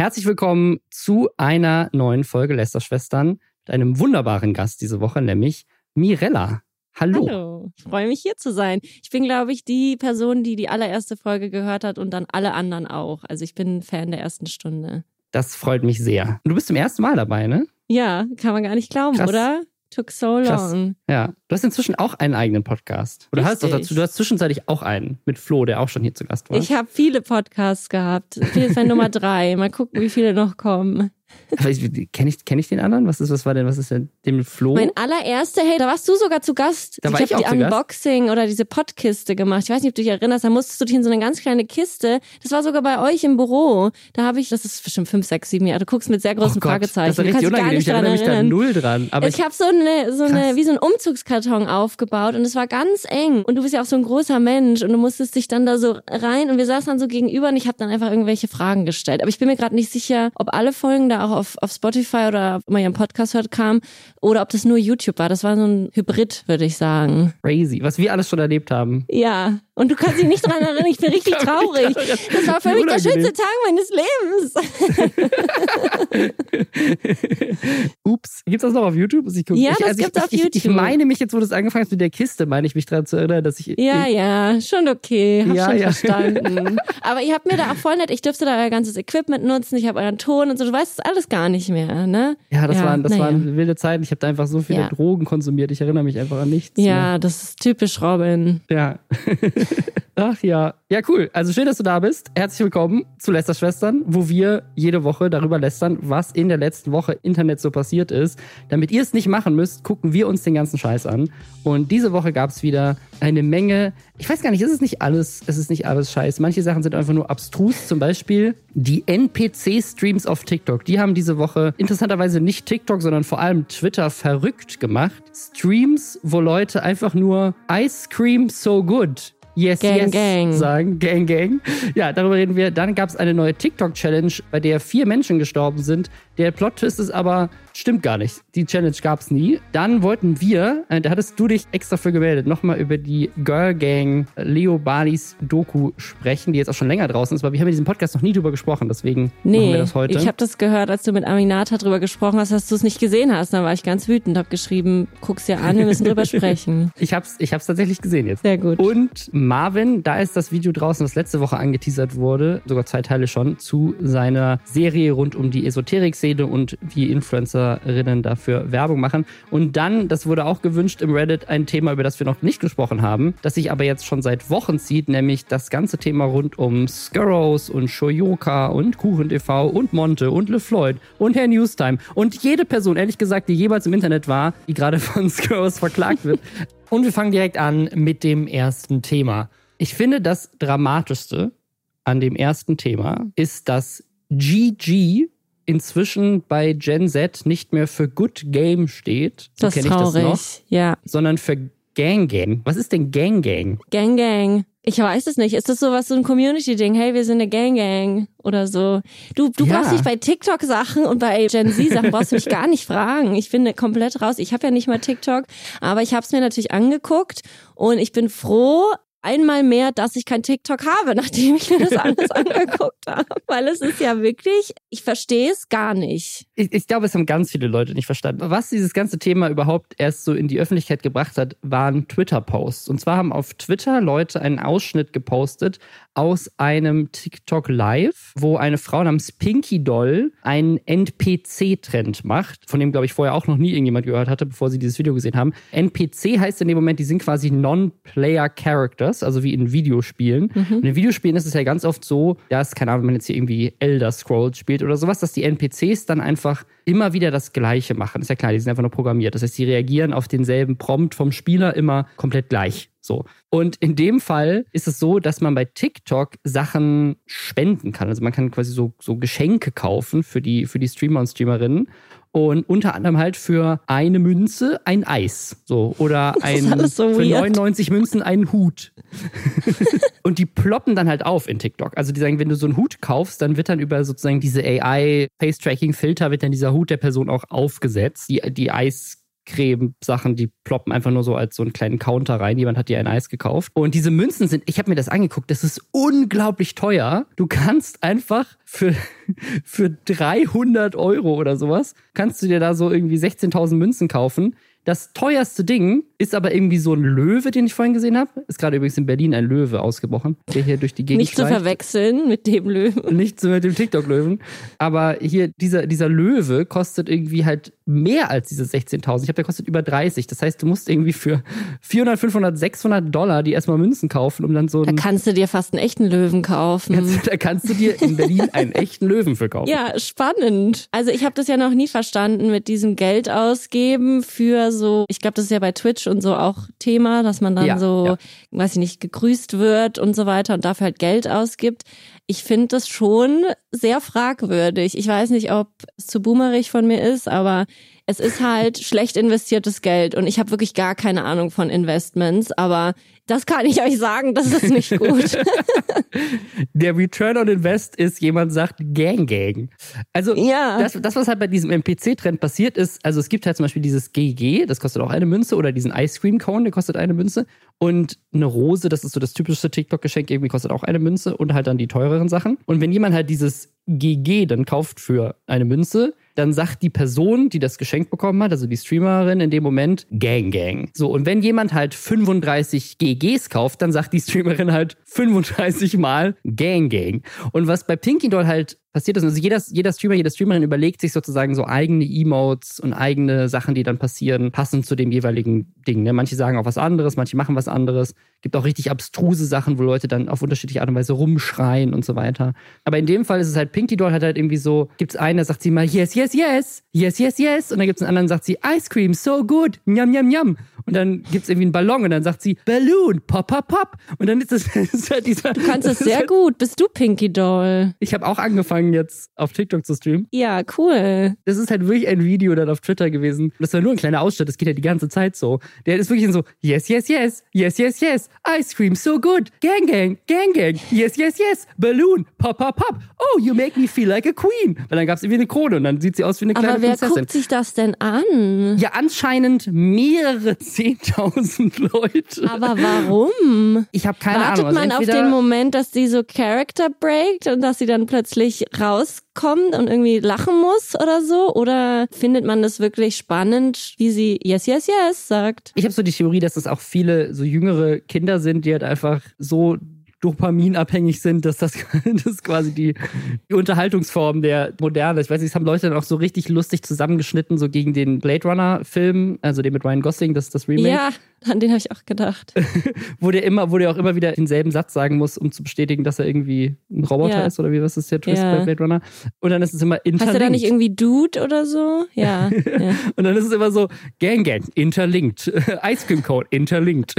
Herzlich willkommen zu einer neuen Folge Lästerschwestern mit einem wunderbaren Gast diese Woche, nämlich Mirella. Hallo. Hallo, ich freue mich hier zu sein. Ich bin, glaube ich, die Person, die die allererste Folge gehört hat und dann alle anderen auch. Also ich bin Fan der ersten Stunde. Das freut mich sehr. Du bist zum ersten Mal dabei, ne? Ja, kann man gar nicht glauben, Krass. oder? Took so long. Krass. Ja. Du hast inzwischen auch einen eigenen Podcast. Oder hast doch dazu, du hast zwischenzeitlich auch einen mit Flo, der auch schon hier zu Gast war. Ich habe viele Podcasts gehabt. Hier ist mein Nummer drei. Mal gucken, wie viele noch kommen. Kenne ich, kenn ich den anderen? Was ist, was war denn, was ist denn dem Flo? Mein allererster, hey, da warst du sogar zu Gast. Da war ich ich habe die zu Gast. Unboxing oder diese Podkiste gemacht. Ich weiß nicht, ob du dich erinnerst. Da musstest du dich in so eine ganz kleine Kiste. Das war sogar bei euch im Büro. Da habe ich, das ist bestimmt fünf, sechs, sieben Jahre. Du guckst mit sehr oh großen Gott, Fragezeichen. Das du richtig unangenehm. Ich erinnere mich da null dran. Aber ich habe so eine, so eine, Krass. wie so ein Umzugskarton aufgebaut und es war ganz eng. Und du bist ja auch so ein großer Mensch und du musstest dich dann da so rein und wir saßen dann so gegenüber und ich habe dann einfach irgendwelche Fragen gestellt. Aber ich bin mir gerade nicht sicher, ob alle Folgen da auch auf, auf Spotify oder ob man einen Podcast hört kamen oder ob das nur YouTube war. Das war so ein Hybrid, würde ich sagen. crazy, was wir alles schon erlebt haben. Ja. Und du kannst dich nicht dran erinnern. Ich bin richtig traurig. Das war für mich der schönste Tag meines Lebens. Ups, gibt's das noch auf YouTube? Muss Ich gucken. Ja, ich, das gibt's ich, auf ich, Ich YouTube. meine mich jetzt, wo du es angefangen hast mit der Kiste, meine ich mich daran zu erinnern, dass ich. Ja, ich, ja, schon okay. Hab Ja, schon ja. verstanden. Aber ihr habt mir da auch voll nett, ich dürfte da euer ganzes Equipment nutzen, ich habe euren Ton und so. Du weißt alles gar nicht mehr, ne? Ja, das, waren, das waren wilde Zeiten. Ich habe da einfach so viele Ja. Drogen konsumiert. Ich erinnere mich einfach an nichts. Ja, das ist typisch Robin. Mehr. Ja. Ach ja. Ja, cool. Also schön, dass du da bist. Herzlich willkommen zu Lester Schwestern, wo wir jede Woche darüber lästern, was in der letzten Woche Internet so passiert ist. Damit ihr es nicht machen müsst, gucken wir uns den ganzen Scheiß an. Und diese Woche gab es wieder eine Menge. Ich weiß gar nicht, ist es nicht alles, es ist nicht alles Scheiß. Manche Sachen sind einfach nur abstrus. Zum Beispiel die NPC-Streams auf TikTok. Die haben diese Woche interessanterweise nicht TikTok, sondern vor allem Twitter verrückt gemacht. Streams, wo Leute einfach nur Ice Cream so good. Yes, Gang, yes gang. sagen. Gang, gang. Ja, darüber reden wir. Dann gab es eine neue TikTok-Challenge, bei der vier Menschen gestorben sind. Der Plot-Twist ist aber, stimmt gar nicht. Die Challenge gab es nie. Dann wollten wir, äh, da hattest du dich extra für gemeldet, nochmal über die Girl Gang äh, Leo Balis Doku sprechen, die jetzt auch schon länger draußen ist, aber wir haben in diesem Podcast noch nie drüber gesprochen, deswegen machen Nee, wir das heute. ich habe das gehört, als du mit Aminata drüber gesprochen hast, dass du es nicht gesehen hast. Dann war ich ganz wütend, hab geschrieben, guck's dir an, wir müssen drüber sprechen. ich hab's, ich hab's tatsächlich gesehen jetzt. Sehr gut. Und Marvin, da ist das Video draußen, das letzte Woche angeteasert wurde, sogar zwei Teile schon, zu seiner Serie rund um die Esoterik-Szene und wie Influencerinnen dafür Werbung machen. Und dann, das wurde auch gewünscht im Reddit, ein Thema, über das wir noch nicht gesprochen haben, das sich aber jetzt schon seit Wochen zieht, nämlich das ganze Thema rund um Skurrows und Shoyoka und KuchenTV und Monte und LeFloid und Herr Newstime und jede Person, ehrlich gesagt, die jemals im Internet war, die gerade von Skurrows verklagt wird. Und wir fangen direkt an mit dem ersten Thema. Ich finde, das Dramatischste an dem ersten Thema ist, dass GG inzwischen bei Gen Z nicht mehr für Good Game steht. So das ist ich das traurig. noch. Ja. Sondern für Gang Gang. Was ist denn Gang Gang? Gang Gang. Ich weiß es nicht. Ist das sowas, so ein Community-Ding? Hey, wir sind eine Gang Gang oder so. Du, du Ja. brauchst dich bei TikTok-Sachen und bei Gen Z-Sachen brauchst du mich gar nicht fragen. Ich bin komplett raus. Ich habe ja nicht mal TikTok, aber ich habe es mir natürlich angeguckt und ich bin froh, einmal mehr, dass ich kein TikTok habe, nachdem ich mir das alles angeguckt habe. Weil es ist ja wirklich, ich verstehe es gar nicht. Ich, ich glaube, es haben ganz viele Leute nicht verstanden. Was dieses ganze Thema überhaupt erst so in die Öffentlichkeit gebracht hat, waren Twitter-Posts. Und zwar haben auf Twitter Leute einen Ausschnitt gepostet aus einem TikTok Live, wo eine Frau namens Pinky Doll einen NPC-Trend macht, von dem, glaube ich, vorher auch noch nie irgendjemand gehört hatte, bevor sie dieses Video gesehen haben. NPC heißt in dem Moment, die sind quasi Non-Player Characters, also wie in Videospielen. Und in Videospielen ist es ja ganz oft so, dass, keine Ahnung, wenn man jetzt hier irgendwie Elder Scrolls spielt oder sowas, dass die NPCs dann einfach immer wieder das Gleiche machen. Ist ja klar, die sind einfach nur programmiert. Das heißt, die reagieren auf denselben Prompt vom Spieler immer komplett gleich. So. Und in dem Fall ist es so, dass man bei TikTok Sachen spenden kann. Also man kann quasi so, so Geschenke kaufen für die, für die Streamer und Streamerinnen. Und unter anderem halt für eine Münze ein Eis. So. Oder ein, so für weird. 99 Münzen einen Hut. und die ploppen dann halt auf in TikTok. Also die sagen, wenn du so einen Hut kaufst, dann wird dann über sozusagen diese AI Face-Tracking-Filter wird dann dieser Hut der Person auch aufgesetzt. Die, die Eis Eiscreme-Sachen, die ploppen einfach nur so als so einen kleinen Counter rein. Jemand hat dir ein Eis gekauft. Und diese Münzen sind, ich habe mir das angeguckt, das ist unglaublich teuer. Du kannst einfach für, für 300 Euro oder sowas, kannst du dir da so irgendwie 16.000 Münzen kaufen. Das teuerste Ding ist aber irgendwie so ein Löwe, den ich vorhin gesehen habe. Ist gerade übrigens in Berlin ein Löwe ausgebrochen, der hier durch die Gegend Nicht zu verwechseln mit dem Löwen. Nicht mit dem TikTok-Löwen. Aber hier, dieser, dieser Löwe kostet irgendwie halt mehr als diese 16.000. Ich glaube, der kostet über 30. Das heißt, du musst irgendwie für 400, 500, 600 Dollar die erstmal Münzen kaufen, um dann so Da kannst du dir fast einen echten Löwen kaufen. Kannst, da kannst du dir in Berlin einen echten Löwen für kaufen. Ja, spannend. Also ich habe das ja noch nie verstanden mit diesem Geld ausgeben für so, ich glaube, das ist ja bei Twitch und so auch Thema, dass man dann Ja, so, ja. weiß ich nicht, gegrüßt wird und so weiter und dafür halt Geld ausgibt. Ich finde das schon sehr fragwürdig. Ich weiß nicht, ob es zu boomerig von mir ist, aber es ist halt schlecht investiertes Geld und ich habe wirklich gar keine Ahnung von Investments, aber das kann ich euch sagen, das ist nicht gut. Der Return on Invest ist, jemand sagt Gang Gang. Also Ja. das, das, was halt bei diesem MPC-Trend passiert ist, also es gibt halt zum Beispiel dieses GG, das kostet auch eine Münze, oder diesen Ice Cream Cone, der kostet eine Münze. Und eine Rose, das ist so das typischste TikTok-Geschenk, irgendwie kostet auch eine Münze und halt dann die teureren Sachen. Und wenn jemand halt dieses GG dann kauft für eine Münze, dann sagt die Person, die das Geschenk bekommen hat, also die Streamerin in dem Moment, Gang Gang. So, und wenn jemand halt 35 GGs kauft, dann sagt die Streamerin halt 35 Mal Gang Gang. Und was bei Pinky Doll halt passiert ist, also jeder, jeder Streamer, jede Streamerin überlegt sich sozusagen so eigene Emotes und eigene Sachen, die dann passieren, passend zu dem jeweiligen Ding. Ne? Manche sagen auch was anderes, manche machen was anderes. Gibt auch richtig abstruse Sachen, wo Leute dann auf unterschiedliche Art und Weise rumschreien und so weiter. Aber in dem Fall ist es halt, Pinky Doll hat halt irgendwie so, gibt's einen, da sagt sie mal, yes, yes, yes, yes, yes, yes. Und dann gibt's einen anderen, sagt sie, Ice Cream, so good, njam, njam, njam. Und dann gibt's irgendwie einen Ballon und dann sagt sie, Balloon, pop, pop, pop. Und dann ist es halt dieser. Du kannst es sehr gut. Bist du Pinky Doll? Ich habe auch angefangen jetzt auf TikTok zu streamen. Ja, cool. Das ist halt wirklich ein Video dann auf Twitter gewesen. Das war nur ein kleiner Ausschnitt, das geht ja die ganze Zeit so. Der ist wirklich so, yes, yes, yes, yes, yes, yes, Ice Cream, so good, gang, gang, gang, gang, yes, yes, yes, Balloon, pop, pop, pop, oh, you make me feel like a queen. Weil dann gab's irgendwie eine Krone und dann sieht sie aus wie eine kleine Aber wer Prinzessin. guckt sich das denn an? Ja, anscheinend mehrere zehntausend Leute. Aber warum? Ich habe keine Wartet Ahnung. Also man auf den Moment, dass die so Character breakt und dass sie dann plötzlich rauskommt und irgendwie lachen muss oder so? Oder findet man das wirklich spannend, wie sie yes, yes, yes sagt? Ich habe so die Theorie, dass es auch viele so jüngere Kinder sind, die halt einfach so dopaminabhängig sind, dass das, das quasi die, die Unterhaltungsform der Moderne. Ich weiß nicht, das haben Leute dann auch so richtig lustig zusammengeschnitten, so gegen den Blade Runner-Film, also den mit Ryan Gosling, das das Remake, Ja, an den habe ich auch gedacht. wo der immer, wo der auch immer wieder denselben Satz sagen muss, um zu bestätigen, dass er irgendwie ein Roboter Ja. ist oder wie was ist der Twist Ja. bei Blade Runner? Und dann ist es immer interlinked. Heißt er da nicht irgendwie Dude oder so? Ja. ja. Und dann ist es immer so, Gang Gang, interlinked. Ice Cream Code, interlinked.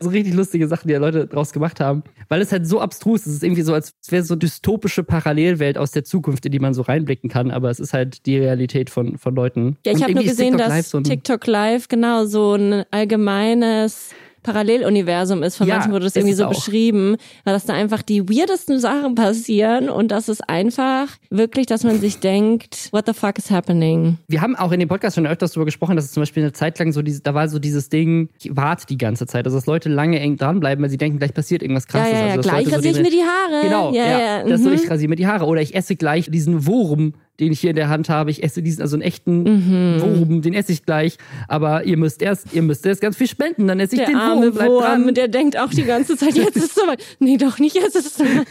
So richtig lustige Sachen, die ja Leute draus gemacht haben. Weil es halt so abstrus ist. Es ist irgendwie so, als wäre so dystopische Parallelwelt aus der Zukunft, in die man so reinblicken kann. Aber es ist halt die Realität von, von Leuten. Ja, ich habe nur gesehen, TikTok dass Live so TikTok Live genau so ein allgemeines Paralleluniversum ist. Von Ja, manchen wurde das irgendwie so auch. beschrieben, weil dass da einfach die weirdesten Sachen passieren und das ist einfach wirklich, dass man sich denkt, what the fuck is happening? Wir haben auch in dem Podcast schon öfters darüber gesprochen, dass es zum Beispiel eine Zeit lang so diese, da war so dieses Ding, ich warte die ganze Zeit. Also dass Leute lange eng dranbleiben, weil sie denken, gleich passiert irgendwas Ja, krasses. ja, ja, also, dass gleich Leute so rasiere ich diese- mir die Haare. Genau, ja, ja. ja. Das so, mhm. ich rasiere mir die Haare. Oder ich esse gleich diesen Wurm, den ich hier in der Hand habe. Ich esse diesen, also einen echten Mhm. Wurm, den esse ich gleich. Aber ihr müsst erst, ihr müsst erst ganz viel spenden, dann esse ich der den arme Wurm. Bleibt Wurm, dran. der denkt auch die ganze Zeit, jetzt ist es soweit. Nee, doch nicht, jetzt ist es soweit.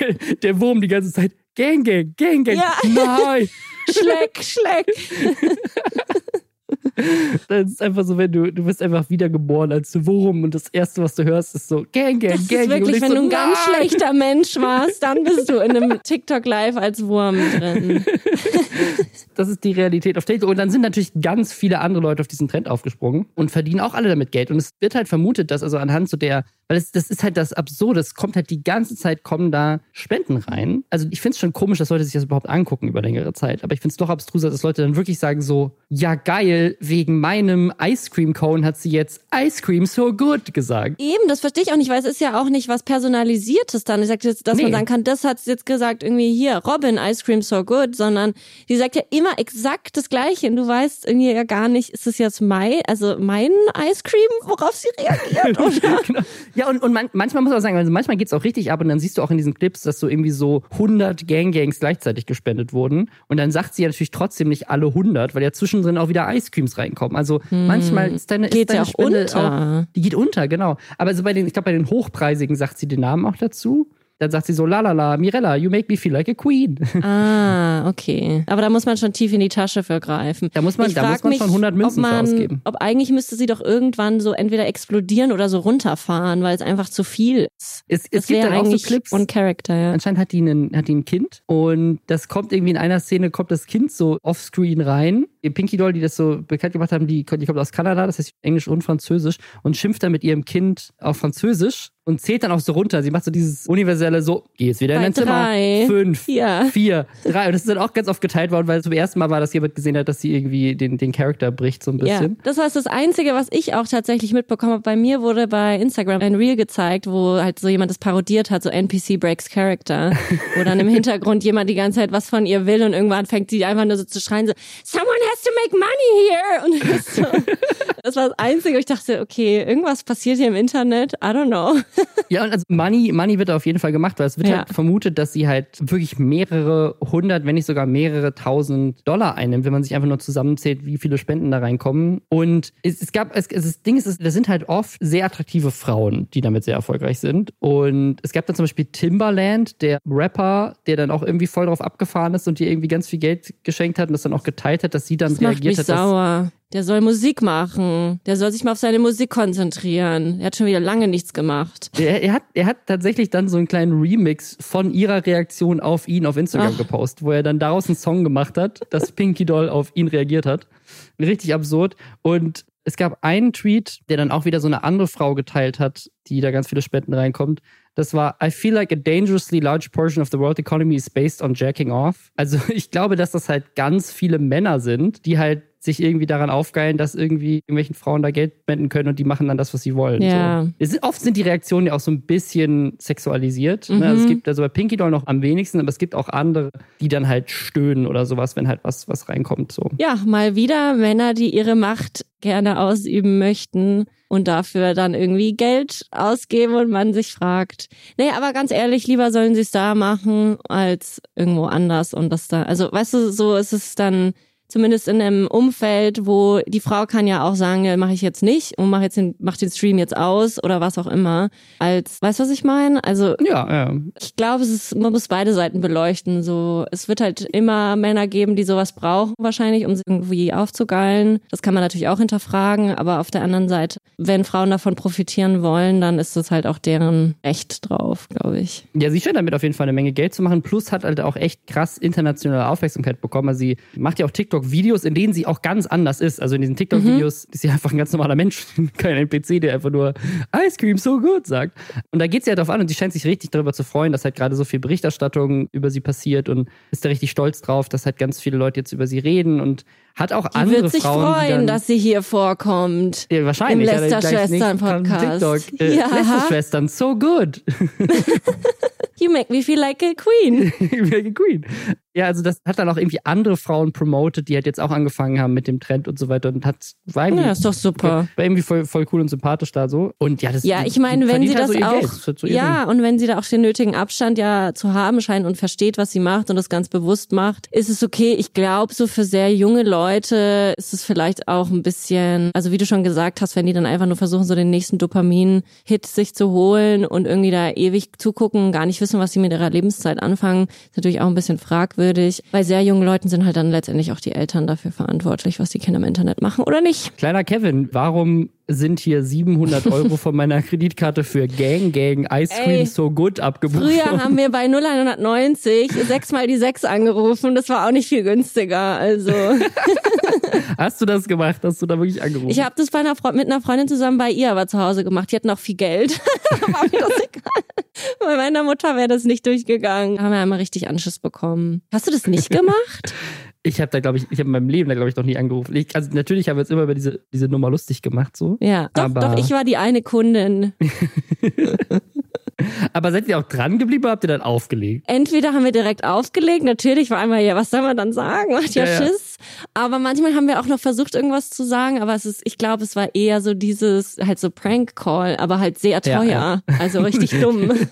der, der Wurm die ganze Zeit. Gang, gang, gang, gang. Ja. Nein. Schleck, schleck. Das ist einfach so, wenn du, du bist einfach wiedergeboren als Wurm und das Erste, was du hörst, ist so Gang, Gang, Das Gang. ist wirklich, ich wenn so, du ein ganz nein. schlechter Mensch warst, dann bist du in einem TikTok Live als Wurm drin. Das ist die Realität auf TikTok. Und dann sind natürlich ganz viele andere Leute auf diesen Trend aufgesprungen und verdienen auch alle damit Geld. Und es wird halt vermutet, dass also anhand so der Weil es, das ist halt das Absurde. Es kommt halt die ganze Zeit, kommen da Spenden rein. Also ich finde es schon komisch, dass Leute sich das überhaupt angucken über längere Zeit. Aber ich finde es doch abstruser, dass Leute dann wirklich sagen so, ja geil, wegen meinem Ice Cream Cone hat sie jetzt Ice Cream so good gesagt. Eben, das verstehe ich auch nicht, weil es ist ja auch nicht was Personalisiertes dann. Ich sage jetzt, dass nee. man sagen kann, das hat sie jetzt gesagt, irgendwie hier, Robin, Ice Cream so good, sondern die sagt ja immer exakt das Gleiche. Und du weißt irgendwie ja gar nicht, ist es jetzt mein, also mein Ice Cream, worauf sie reagiert, oder? genau. Ja, und, und man, manchmal muss man sagen, also manchmal geht's auch richtig ab und dann siehst du auch in diesen Clips, dass so irgendwie so 100 Gang-Gangs gleichzeitig gespendet wurden. Und dann sagt sie ja natürlich trotzdem nicht alle 100, weil ja zwischendrin auch wieder Ice Creams reinkommen. Also hm. manchmal ist deine, geht ist deine ja auch Spende unter. Auch, die geht unter, genau. Aber so bei den, ich glaube, bei den Hochpreisigen sagt sie den Namen auch dazu. Dann sagt sie so, la la la, Mirella, you make me feel like a queen. Ah, okay. Aber da muss man schon tief in die Tasche für greifen. Da muss man, da muss man mich, schon 100 Münzen man, ausgeben. Ob eigentlich müsste sie doch irgendwann so entweder explodieren oder so runterfahren, weil es einfach zu viel ist. Es, es gibt dann auch so Clips. Und Character, ja. Anscheinend hat die, einen, hat die ein Kind und das kommt irgendwie in einer Szene, kommt das Kind so offscreen rein. Die Pinky Doll, die das so bekannt gemacht haben, die, die kommt aus Kanada, das heißt Englisch und Französisch und schimpft dann mit ihrem Kind auf Französisch und zählt dann auch so runter. Sie macht so dieses universelle so, geh jetzt wieder in dein drei, Zimmer. Fünf, ja. vier, drei. Und das ist dann auch ganz oft geteilt worden, weil es zum ersten Mal war, dass jemand gesehen hat, dass sie irgendwie den, den Charakter bricht so ein bisschen. Ja, das war das Einzige, was ich auch tatsächlich mitbekommen habe. Bei mir wurde bei Instagram ein Reel gezeigt, wo halt so jemand das parodiert hat, so NPC Breaks Character. wo dann im Hintergrund jemand die ganze Zeit was von ihr will und irgendwann fängt sie einfach nur so zu schreien, so, someone has to make money here. Und das, so, das war das Einzige, wo ich dachte, okay, irgendwas passiert hier im Internet, I don't know. Ja, und also Money, Money wird auf jeden Fall gemacht, weil es wird Ja. halt vermutet, dass sie halt wirklich mehrere hundert, wenn nicht sogar mehrere tausend Dollar einnimmt, wenn man sich einfach nur zusammenzählt, wie viele Spenden da reinkommen. Und es, es gab, es, das Ding ist, es, das sind halt oft sehr attraktive Frauen, die damit sehr erfolgreich sind. Und es gab dann zum Beispiel Timbaland, der Rapper, der dann auch irgendwie voll drauf abgefahren ist und ihr irgendwie ganz viel Geld geschenkt hat und das dann auch geteilt hat, dass sie dann Das macht reagiert mich hat, dass sauer. Der soll Musik machen. Der soll sich mal auf seine Musik konzentrieren. Er hat schon wieder lange nichts gemacht. Er, er, hat, er hat tatsächlich dann so einen kleinen Remix von ihrer Reaktion auf ihn auf Instagram Ach. gepostet, wo er dann daraus einen Song gemacht hat, dass Pinky Doll auf ihn reagiert hat. Richtig absurd. Und es gab einen Tweet, der dann auch wieder so eine andere Frau geteilt hat, die da ganz viele Spenden reinkommt. Das war, I feel like a dangerously large portion of the world economy is based on jacking off. Also ich glaube, dass das halt ganz viele Männer sind, die halt sich irgendwie daran aufgeilen, dass irgendwie irgendwelchen Frauen da Geld spenden können und die machen dann das, was sie wollen. Ja. So. Oft sind die Reaktionen ja auch so ein bisschen sexualisiert. Ne? Mhm. Also es gibt also bei Pinky Doll noch am wenigsten, aber es gibt auch andere, die dann halt stöhnen oder sowas, wenn halt was, was reinkommt. So. Ja, mal wieder Männer, die ihre Macht gerne ausüben möchten und dafür dann irgendwie Geld ausgeben und man sich fragt, nee, aber ganz ehrlich, lieber sollen sie es da machen als irgendwo anders und das da, also weißt du, so ist es dann zumindest in einem Umfeld, wo die Frau kann ja auch sagen, ja, mache ich jetzt nicht und mach jetzt den, mach den Stream jetzt aus oder was auch immer. Als, weißt du, was ich meine? Also Ja, ja. ich glaube, es ist, man muss beide Seiten beleuchten. So, es wird halt immer Männer geben, die sowas brauchen, wahrscheinlich, um sie irgendwie aufzugeilen. Das kann man natürlich auch hinterfragen, aber auf der anderen Seite, wenn Frauen davon profitieren wollen, dann ist das halt auch deren Recht drauf, glaube ich. Ja, sie scheint damit auf jeden Fall eine Menge Geld zu machen. Plus hat halt auch echt krass internationale Aufmerksamkeit bekommen. Also sie macht ja auch TikTok-Videos, in denen sie auch ganz anders ist. Also in diesen TikTok-Videos ist sie einfach ein ganz normaler Mensch, kein NPC, der einfach nur Ice Cream so gut sagt. Und da geht sie halt drauf an und sie scheint sich richtig darüber zu freuen, dass halt gerade so viel Berichterstattung über sie passiert und ist da richtig stolz drauf, dass halt ganz viele Leute jetzt über sie reden und hat auch Die andere wird sich Frauen, die freuen, dann, dass sie hier vorkommt. ja, wahrscheinlich. im Lester-Schwestern-Podcast. Äh, Ja. Lester-Schwestern, so good. You make me feel like a queen. Mega Queen. Ja, also das hat dann auch irgendwie andere Frauen promoted, die halt jetzt auch angefangen haben mit dem Trend und so weiter und hat war irgendwie, Ja, ist doch super. war irgendwie voll, voll cool und sympathisch da so. Und ja, das Ja, ich meine, wenn sie halt das so auch. Das so ja, und wenn sie da auch den nötigen Abstand ja zu haben scheint und versteht, was sie macht und das ganz bewusst macht, ist es okay. Ich glaube, so für sehr junge Leute ist es vielleicht auch ein bisschen, also wie du schon gesagt hast, wenn die dann einfach nur versuchen, so den nächsten Dopamin-Hit sich zu holen und irgendwie da ewig zugucken, gar nicht wissen, was sie mit ihrer Lebenszeit anfangen, ist natürlich auch ein bisschen fragwürdig. Bei sehr jungen Leuten sind halt dann letztendlich auch die Eltern dafür verantwortlich, was die Kinder im Internet machen oder nicht. Kleiner Kevin, warum sind hier 700 Euro von meiner Kreditkarte für Gang Gang Ice Cream Ey, So Good abgebucht. Früher haben wir bei 0190 sechsmal die sechs angerufen. Das war auch nicht viel günstiger. Also Hast du das gemacht? Hast du da wirklich angerufen? ich habe das bei einer mit einer Freundin zusammen bei ihr aber zu Hause gemacht. Die hatten auch viel Geld. war mir das egal. Bei meiner Mutter wäre das nicht durchgegangen. Da haben wir einmal richtig Anschiss bekommen. Hast du das nicht gemacht? Ich habe da, glaube ich, ich habe in meinem Leben da, glaube ich, noch nie angerufen. Ich, also natürlich haben wir jetzt immer über diese, diese Nummer lustig gemacht, so. Ja, doch, Aber- doch, ich war die eine Kundin. Aber seid ihr auch dran geblieben oder habt ihr dann aufgelegt? Entweder haben wir direkt aufgelegt, natürlich war einmal, ja, was soll man dann sagen? Macht ja, Ja, ja. Schiss. Aber manchmal haben wir auch noch versucht, irgendwas zu sagen, aber es ist, ich glaube, es war eher so dieses, halt so Prank-Call, aber halt sehr Ja, teuer. ja. Also richtig dumm.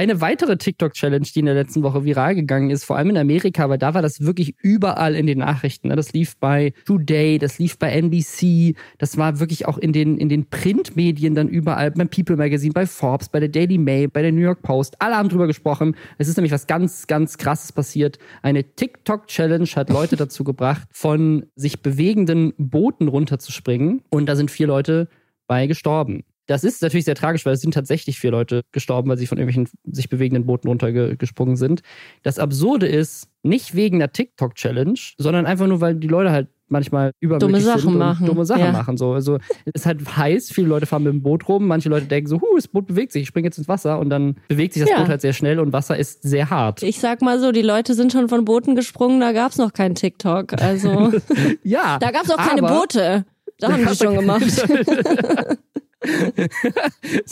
Eine weitere TikTok-Challenge, die in der letzten Woche viral gegangen ist, vor allem in Amerika, weil da war das wirklich überall in den Nachrichten. ne? Das lief bei Today, das lief bei NBC, das war wirklich auch in den, in den Printmedien dann überall, beim People Magazine, bei Forbes, bei der Daily Mail, bei der New York Post. Alle haben drüber gesprochen. Es ist nämlich was ganz, ganz krasses passiert. Eine TikTok-Challenge hat Leute dazu gebracht, von sich bewegenden Booten runterzuspringen. Und da sind vier Leute bei gestorben. Das ist natürlich sehr tragisch, weil es sind tatsächlich vier Leute gestorben, weil sie von irgendwelchen sich bewegenden Booten runtergesprungen sind. Das Absurde ist, nicht wegen einer TikTok-Challenge, sondern einfach nur, weil die Leute halt manchmal übermütig Sachen sind und machen. dumme Sachen Ja. machen. So. Also es ist halt heiß, viele Leute fahren mit dem Boot rum, manche Leute denken so, huh, das Boot bewegt sich, ich springe jetzt ins Wasser und dann bewegt sich das Ja. Boot halt sehr schnell und Wasser ist sehr hart. Ich sag mal so, die Leute sind schon von Booten gesprungen, da gab's noch kein TikTok. Also Ja. da gab's auch keine Boote. Da haben die gab's schon gemacht.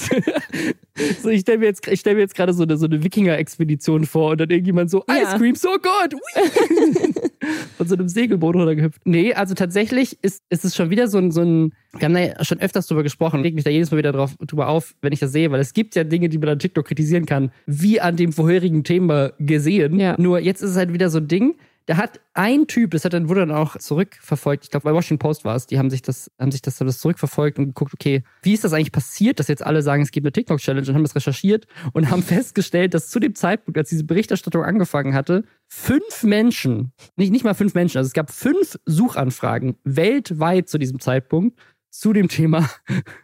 so, ich stelle mir jetzt, ich stell mir jetzt gerade so eine, so eine Wikinger-Expedition vor und dann irgendjemand so, Ja. Ice Cream, so! Ui. Von so einem Segelboot runtergehüpft. Nee, also tatsächlich ist, ist es schon wieder so ein, so ein, wir haben da ja schon öfters drüber gesprochen, leg mich da jedes Mal wieder drauf, drüber auf, wenn ich das sehe, weil es gibt ja Dinge, die man an TikTok kritisieren kann, wie an dem vorherigen Thema gesehen. Ja. Nur jetzt ist es halt wieder so ein Ding, da hat ein Typ, das hat dann wurde dann auch zurückverfolgt, ich glaube bei Washington Post war es, die haben sich das, haben sich das, das zurückverfolgt und geguckt, okay, wie ist das eigentlich passiert, dass jetzt alle sagen, es gibt eine TikTok-Challenge und haben das recherchiert und haben festgestellt, dass zu dem Zeitpunkt, als diese Berichterstattung angefangen hatte, fünf Menschen, nicht, nicht mal fünf Menschen, also es gab fünf Suchanfragen weltweit zu diesem Zeitpunkt zu dem Thema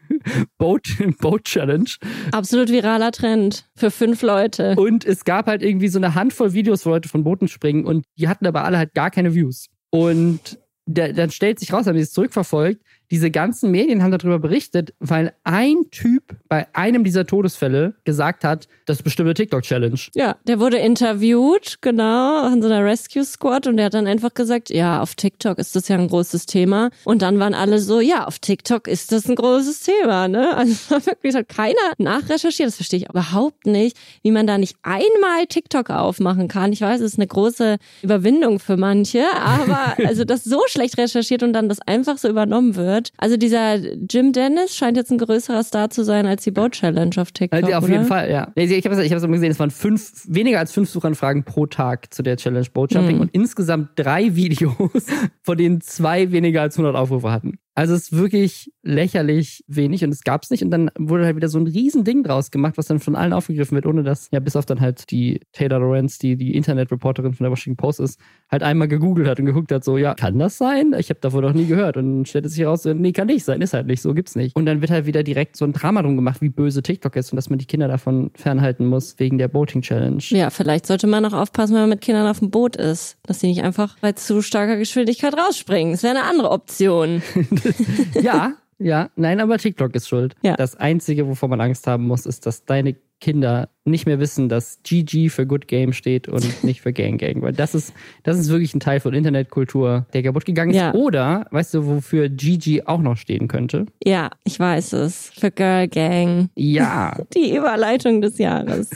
Boat, Boat Challenge. Absolut viraler Trend für fünf Leute. Und es gab halt irgendwie so eine Handvoll Videos, wo Leute von Booten springen und die hatten aber alle halt gar keine Views. Und da, dann stellt sich raus, haben die es zurückverfolgt, diese ganzen Medien haben darüber berichtet, weil ein Typ bei einem dieser Todesfälle gesagt hat, das ist bestimmt eine TikTok-Challenge. Ja, der wurde interviewt, genau, an so einer Rescue Squad und der hat dann einfach gesagt, ja, auf TikTok ist das ja ein großes Thema. Und dann waren alle so, ja, auf TikTok ist das ein großes Thema, ne? Also wirklich hat keiner nachrecherchiert, das verstehe ich überhaupt nicht, wie man da nicht einmal TikTok aufmachen kann. Ich weiß, es ist eine große Überwindung für manche, aber also das so schlecht recherchiert und dann das einfach so übernommen wird. Also dieser Jim Dennis scheint jetzt ein größerer Star zu sein als die Boat Challenge auf TikTok. Also auf oder? jeden Fall, ja. Ich habe es ich hab's immer gesehen, es waren fünf, weniger als fünf Suchanfragen pro Tag zu der Challenge Boat Jumping Mhm. und insgesamt drei Videos, von denen zwei weniger als 100 Aufrufe hatten. Also es ist wirklich lächerlich wenig und es gab's nicht und dann wurde halt wieder so ein riesen Ding draus gemacht, was dann von allen aufgegriffen wird, ohne dass, ja, bis auf dann halt die Taylor Lorenz, die die Internetreporterin von der Washington Post ist, halt einmal gegoogelt hat und geguckt hat, so, ja, kann das sein? Ich habe davon noch nie gehört und stellt es sich heraus, so, nee, kann nicht sein, ist halt nicht, so gibt's nicht. Und dann wird halt wieder direkt so ein Drama drum gemacht, wie böse TikTok ist und dass man die Kinder davon fernhalten muss, wegen der Boating Challenge. Ja, vielleicht sollte man auch aufpassen, wenn man mit Kindern auf dem Boot ist, dass sie nicht einfach bei zu starker Geschwindigkeit rausspringen. Das wäre eine andere Option. ja, ja, nein, aber TikTok ist schuld. Ja. Das Einzige, wovor man Angst haben muss, ist, dass deine Kinder nicht mehr wissen, dass GG für Good Game steht und nicht für Gang Gang. Weil das ist, das ist wirklich ein Teil von Internetkultur, der kaputt gegangen ist. Ja. Oder, weißt du, wofür GG auch noch stehen könnte? Ja, ich weiß es. Für Girl Gang. Ja. Die Überleitung des Jahres.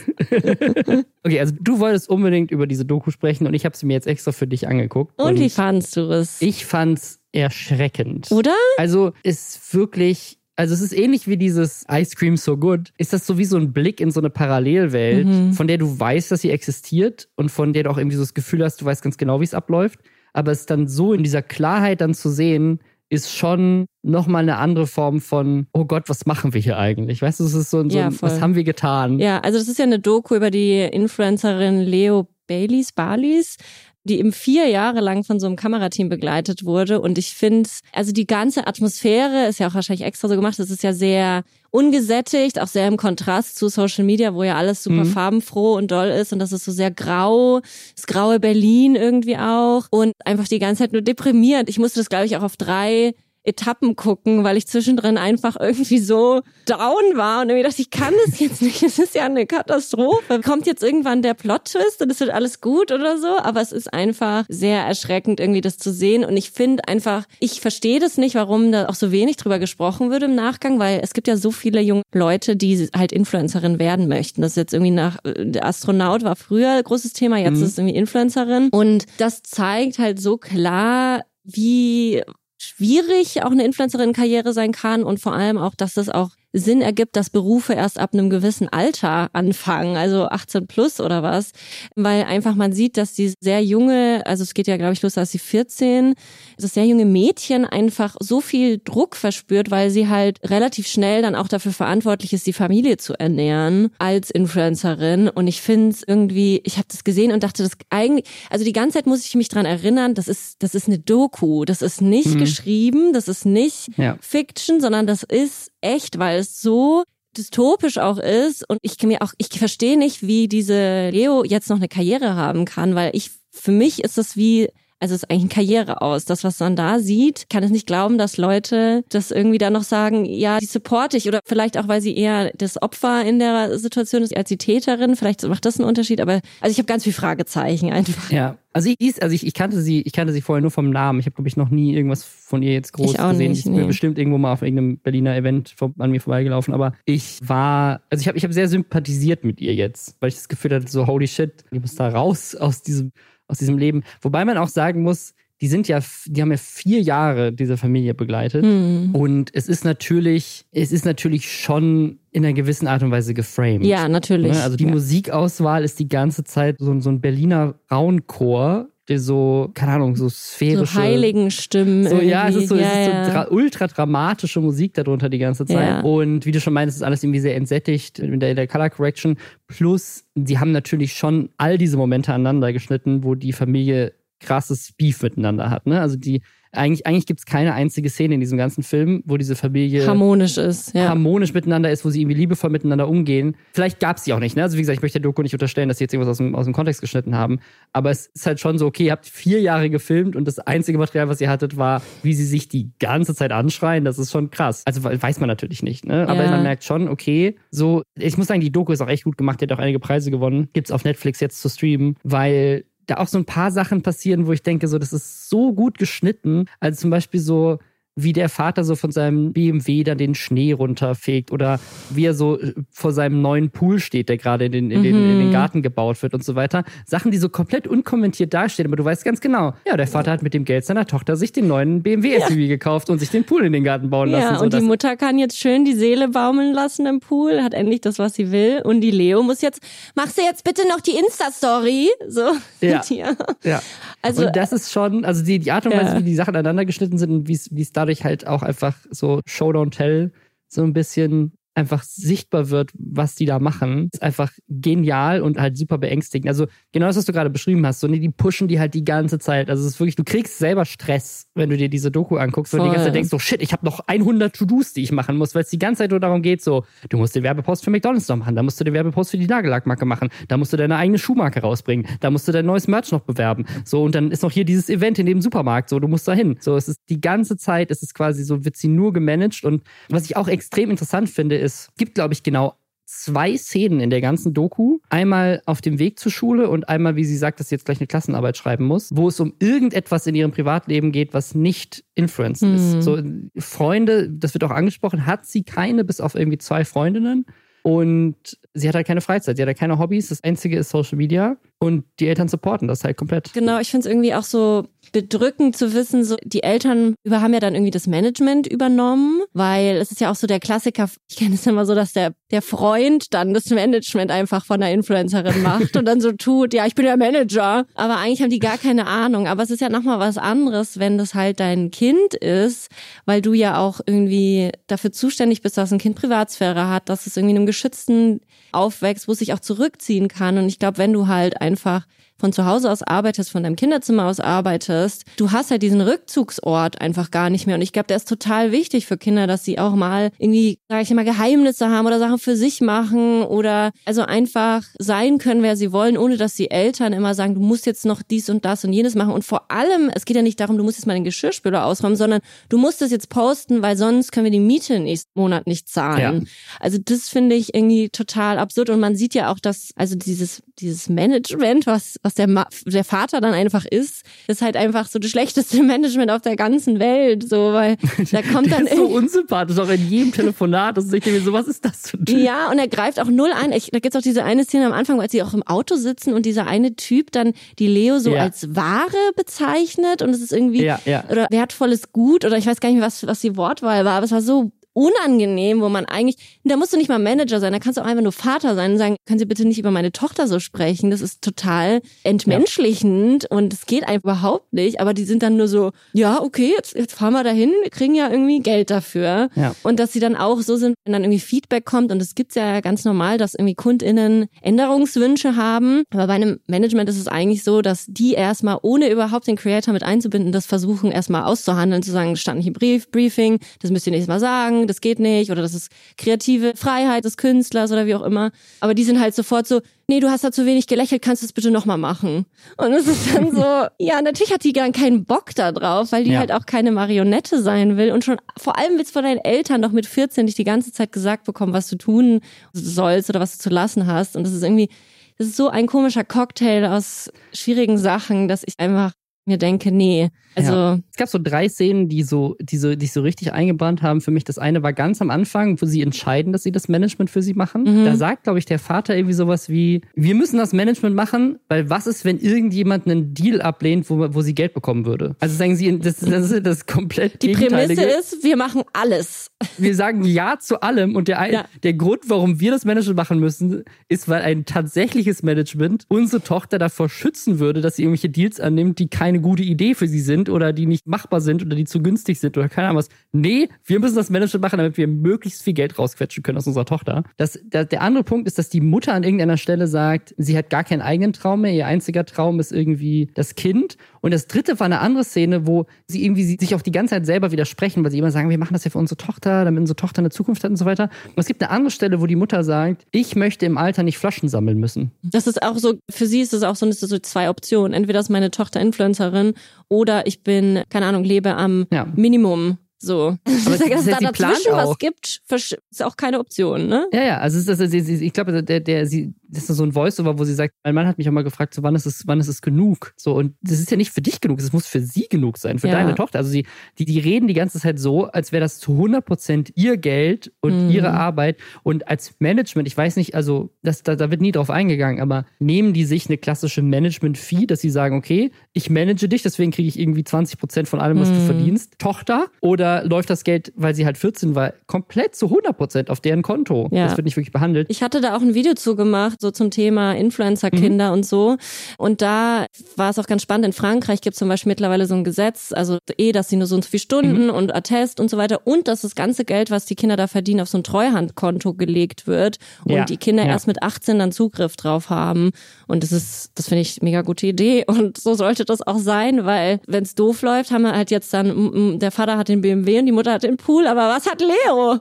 Okay, also du wolltest unbedingt über diese Doku sprechen und ich habe sie mir jetzt extra für dich angeguckt. Und wie fandst du es? ich fand's erschreckend. Oder? Also ist wirklich, also es ist ähnlich wie dieses Ice Cream So Good. Ist das so wie so ein Blick in so eine Parallelwelt, Mhm. von der du weißt, dass sie existiert und von der du auch irgendwie so das Gefühl hast, du weißt ganz genau, wie es abläuft. Aber es dann so in dieser Klarheit dann zu sehen, ist schon nochmal eine andere Form von, oh Gott, was machen wir hier eigentlich? Weißt du, es ist so, ein- so ein, was haben wir getan? Ja, also das ist ja eine Doku über die Influencerin Leo Baileys, Barleys. Die eben vier Jahre lang von so einem Kamerateam begleitet wurde. Und ich finde, also die ganze Atmosphäre ist ja auch wahrscheinlich extra so gemacht. Das ist ja sehr ungesättigt, auch sehr im Kontrast zu Social Media, wo ja alles super mhm. farbenfroh und doll ist und das ist so sehr grau, das graue Berlin irgendwie auch und einfach die ganze Zeit nur deprimierend. Ich musste das, glaube ich, auch auf drei Etappen gucken, weil ich zwischendrin einfach irgendwie so down war und irgendwie dachte, ich kann das jetzt nicht. Es ist ja eine Katastrophe. Kommt jetzt irgendwann der Plot-Twist und es wird alles gut oder so, aber es ist einfach sehr erschreckend, irgendwie das zu sehen. Und ich finde einfach, ich verstehe das nicht, warum da auch so wenig drüber gesprochen wird im Nachgang, weil es gibt ja so viele junge Leute, die halt Influencerin werden möchten. Das ist jetzt irgendwie nach, der Astronaut war früher ein großes Thema, jetzt mhm. ist es irgendwie Influencerin. Und das zeigt halt so klar, wie schwierig auch eine Influencerin-Karriere sein kann und vor allem auch, dass das auch Sinn ergibt, dass Berufe erst ab einem gewissen Alter anfangen, also 18 plus oder was, weil einfach man sieht, dass die sehr junge, also es geht ja glaube ich los, als sie 14, das sehr junge Mädchen einfach so viel Druck verspürt, weil sie halt relativ schnell dann auch dafür verantwortlich ist, die Familie zu ernähren als Influencerin und ich finde es irgendwie, ich habe das gesehen und dachte, das eigentlich, also die ganze Zeit muss ich mich dran erinnern, das ist das ist eine Doku, das ist nicht mhm. geschrieben, das ist nicht ja. Fiction, sondern das ist echt, weil es so dystopisch auch ist und ich mir auch ich verstehe nicht, wie diese Leo jetzt noch eine Karriere haben kann, weil ich für mich ist das wie also es ist eigentlich eine Karriere aus. Das, was man da sieht, kann es nicht glauben, dass Leute das irgendwie dann noch sagen, ja, die supporte ich oder vielleicht auch, weil sie eher das Opfer in der Situation ist als die Täterin. Vielleicht macht das einen Unterschied, aber also ich habe ganz viel Fragezeichen einfach. Ja, also ich, also ich, ich kannte sie, ich kannte sie vorher nur vom Namen. Ich habe glaube ich noch nie irgendwas von ihr jetzt groß ich auch gesehen. Nicht, ich bin bestimmt irgendwo mal auf irgendeinem Berliner Event an mir vorbeigelaufen, aber ich war, also ich habe, ich habe sehr sympathisiert mit ihr jetzt, weil ich das Gefühl hatte, so holy shit, ich muss da raus aus diesem aus diesem Leben. Wobei man auch sagen muss, die sind ja, die haben ja vier Jahre diese Familie begleitet. Mhm. Und es ist natürlich, es ist natürlich schon in einer gewissen Art und Weise geframed. Ja, natürlich. Ne? Also die ja. Musikauswahl ist die ganze Zeit so, so ein Berliner Frauenchor, der so, keine Ahnung, so sphärische. So heiligen Stimmen. So, ja, es ist so, ja, es ist so ja. ultra dramatische Musik darunter die ganze Zeit. Ja. Und wie du schon meinst, ist alles irgendwie sehr entsättigt in der, der Color Correction. Plus, sie haben natürlich schon all diese Momente aneinander geschnitten, wo die Familie krasses Beef miteinander hat. Ne? Also die eigentlich, eigentlich gibt es keine einzige Szene in diesem ganzen Film, wo diese Familie harmonisch ist, ja. harmonisch miteinander ist, wo sie irgendwie liebevoll miteinander umgehen. Vielleicht gab es sie auch nicht, ne? Also wie gesagt, ich möchte der Doku nicht unterstellen, dass sie jetzt irgendwas aus dem, aus dem Kontext geschnitten haben. Aber es ist halt schon so, okay, ihr habt vier Jahre gefilmt und das einzige Material, was ihr hattet, war, wie sie sich die ganze Zeit anschreien. Das ist schon krass. Also weiß man natürlich nicht, ne? Aber ja. man merkt schon, okay, so, ich muss sagen, die Doku ist auch echt gut gemacht, die hat auch einige Preise gewonnen. Gibt's auf Netflix jetzt zu streamen, weil da auch so ein paar Sachen passieren, wo ich denke, so, das ist so gut geschnitten. Also zum Beispiel so, wie der Vater so von seinem BMW dann den Schnee runterfegt oder wie er so äh, vor seinem neuen Pool steht, der gerade in den, in, den, mhm. in den Garten gebaut wird und so weiter. Sachen, die so komplett unkommentiert dastehen, aber du weißt ganz genau, ja, der Vater hat mit dem Geld seiner Tochter sich den neuen BMW-SUV ja. gekauft und sich den Pool in den Garten bauen lassen. Ja, und die Mutter kann jetzt schön die Seele baumeln lassen im Pool, hat endlich das, was sie will. Und die Leo muss jetzt, machst du jetzt bitte noch die Insta-Story? So. Ja. ja. ja. Also, und das ist schon, also die, die Art und Weise, ja. wie die Sachen aneinander geschnitten sind und wie es dadurch halt auch einfach so Show Don't Tell so ein bisschen einfach sichtbar wird, was die da machen, ist einfach genial und halt super beängstigend. Also genau das, was du gerade beschrieben hast, so nee, die pushen die halt die ganze Zeit. Also es ist wirklich, du kriegst selber Stress, wenn du dir diese Doku anguckst, weil du die ganze Zeit denkst, so shit, ich habe noch 100 To-Dos, die ich machen muss, weil es die ganze Zeit nur darum geht, so du musst den Werbepost für McDonald's noch machen, da musst du den Werbepost für die Nagellackmarke machen, da musst du deine eigene Schuhmarke rausbringen, da musst du dein neues Merch noch bewerben. So und dann ist noch hier dieses Event in dem Supermarkt, so du musst da hin. So es ist die ganze Zeit, es ist quasi so wird sie nur gemanagt und was ich auch extrem interessant finde, ist es gibt, glaube ich, genau zwei Szenen in der ganzen Doku. Einmal auf dem Weg zur Schule und einmal, wie sie sagt, dass sie jetzt gleich eine Klassenarbeit schreiben muss, wo es um irgendetwas in ihrem Privatleben geht, was nicht influenced mhm. ist. So Freunde, das wird auch angesprochen, hat sie keine, bis auf irgendwie zwei Freundinnen. Und sie hat halt keine Freizeit, sie hat halt keine Hobbys. Das einzige ist Social Media. Und die Eltern supporten das halt komplett. Genau, ich finde es irgendwie auch so bedrückend zu wissen, so die Eltern über haben ja dann irgendwie das Management übernommen, weil es ist ja auch so der Klassiker, ich kenne es immer so, dass der, der Freund dann das Management einfach von der Influencerin macht und dann so tut, ja, ich bin der Manager. Aber eigentlich haben die gar keine Ahnung. Aber es ist ja nochmal was anderes, wenn das halt dein Kind ist, weil du ja auch irgendwie dafür zuständig bist, dass ein Kind Privatsphäre hat, dass es irgendwie in einem geschützten aufwächst, wo es sich auch zurückziehen kann. Und ich glaube, wenn du halt einfach von zu Hause aus arbeitest, von deinem Kinderzimmer aus arbeitest, du hast halt diesen Rückzugsort einfach gar nicht mehr. Und ich glaube, der ist total wichtig für Kinder, dass sie auch mal irgendwie, sage ich mal, Geheimnisse haben oder Sachen für sich machen oder also einfach sein können, wer sie wollen, ohne dass die Eltern immer sagen, du musst jetzt noch dies und das und jenes machen. Und vor allem, es geht ja nicht darum, du musst jetzt mal den Geschirrspüler ausräumen, sondern du musst es jetzt posten, weil sonst können wir die Miete nächsten Monat nicht zahlen. Ja. Also das finde ich irgendwie total absurd. Und man sieht ja auch, dass also dieses, dieses Management, was, was der, Ma der Vater dann einfach ist, ist halt einfach so das schlechteste Management auf der ganzen Welt. So, weil da kommt dann. ist so unsympathisch, auch in jedem Telefonat. Das ist irgendwie so, was ist das für ein Typ? Ja, und er greift auch null ein. Ich, da gibt's auch diese eine Szene am Anfang, als sie auch im Auto sitzen und dieser eine Typ dann die Leo so ja. als Ware bezeichnet und es ist irgendwie ja, ja. oder wertvolles Gut oder ich weiß gar nicht mehr, was, was die Wortwahl war, aber es war so unangenehm, wo man eigentlich, da musst du nicht mal Manager sein, da kannst du auch einfach nur Vater sein und sagen, können Sie bitte nicht über meine Tochter so sprechen, das ist total entmenschlichend ja. und es geht einfach überhaupt nicht, aber die sind dann nur so, ja, okay, jetzt, jetzt fahren wir dahin, wir kriegen ja irgendwie Geld dafür. Ja. Und dass sie dann auch so sind, wenn dann irgendwie Feedback kommt und es gibt's ja ganz normal, dass irgendwie KundInnen Änderungswünsche haben, aber bei einem Management ist es eigentlich so, dass die erstmal, ohne überhaupt den Creator mit einzubinden, das versuchen erstmal auszuhandeln, zu sagen, stand nicht im Brief, Briefing, das müsst ihr nächstes Mal sagen, das geht nicht oder das ist kreative Freiheit des Künstlers oder wie auch immer. Aber die sind halt sofort so, nee, du hast da zu wenig gelächelt, kannst du es bitte nochmal machen? Und es ist dann so, ja, natürlich hat die gar keinen Bock da drauf, weil die ja. halt auch keine Marionette sein will und schon vor allem willst von deinen Eltern doch mit 14 dich die ganze Zeit gesagt bekommen, was du tun sollst oder was du zu lassen hast. Und das ist irgendwie, das ist so ein komischer Cocktail aus schwierigen Sachen, dass ich einfach mir denke, nee. Also ja. es gab so drei Szenen, die so, die so, die so richtig eingebrannt haben für mich. Das eine war ganz am Anfang, wo sie entscheiden, dass sie das Management für sie machen. Mhm. Da sagt, glaube ich, der Vater irgendwie sowas wie: Wir müssen das Management machen, weil was ist, wenn irgendjemand einen Deal ablehnt, wo, wo sie Geld bekommen würde? Also sagen sie, das, das ist das komplett Die Prämisse ist, wir machen alles. Wir sagen ja zu allem und der, ja. der Grund, warum wir das Management machen müssen, ist, weil ein tatsächliches Management unsere Tochter davor schützen würde, dass sie irgendwelche Deals annimmt, die keine keine gute Idee für sie sind oder die nicht machbar sind oder die zu günstig sind oder keine Ahnung was. Nee, wir müssen das Management machen, damit wir möglichst viel Geld rausquetschen können aus unserer Tochter. Das, der, der andere Punkt ist, dass die Mutter an irgendeiner Stelle sagt, sie hat gar keinen eigenen Traum mehr. Ihr einziger Traum ist irgendwie das Kind. Und das dritte war eine andere Szene, wo sie irgendwie sich auch die ganze Zeit selber widersprechen, weil sie immer sagen, wir machen das ja für unsere Tochter, damit unsere Tochter eine Zukunft hat und so weiter. Und es gibt eine andere Stelle, wo die Mutter sagt, ich möchte im Alter nicht Flaschen sammeln müssen. Das ist auch so, für sie ist es auch so, so zwei Optionen. Entweder ist meine Tochter Influencerin oder ich bin, keine Ahnung, lebe am ja. Minimum so. Aber dass es da dazwischen was gibt, ist auch keine Option, ne? Ja, ja. Also, ist, also ich glaube, der, der, sie, das ist so ein Voiceover, wo sie sagt, mein Mann hat mich auch mal gefragt, so, wann ist es, wann ist es genug? So, und das ist ja nicht für dich genug, es muss für sie genug sein, für ja. deine Tochter. Also, sie, die, die reden die ganze Zeit so, als wäre das zu 100 Prozent ihr Geld und mhm. ihre Arbeit. Und als Management, ich weiß nicht, also, das, da, da wird nie drauf eingegangen, aber nehmen die sich eine klassische Management-Fee, dass sie sagen, okay, ich manage dich, deswegen kriege ich irgendwie 20 Prozent von allem, was mhm. du verdienst, Tochter, oder läuft das Geld, weil sie halt 14 war, komplett zu 100 Prozent auf deren Konto? Ja. Das wird nicht wirklich behandelt. Ich hatte da auch ein Video zugemacht, so zum Thema Influencer-Kinder mhm. und so. Und da war es auch ganz spannend. In Frankreich gibt es zum Beispiel mittlerweile so ein Gesetz, also eh, dass sie nur so und so viele Stunden mhm. und Attest und so weiter und dass das ganze Geld, was die Kinder da verdienen, auf so ein Treuhandkonto gelegt wird und ja. die Kinder ja. erst mit 18 dann Zugriff drauf haben. Und das ist, das finde ich mega gute Idee. Und so sollte das auch sein, weil wenn es doof läuft, haben wir halt jetzt dann, der Vater hat den BMW und die Mutter hat den Pool, aber was hat Leo?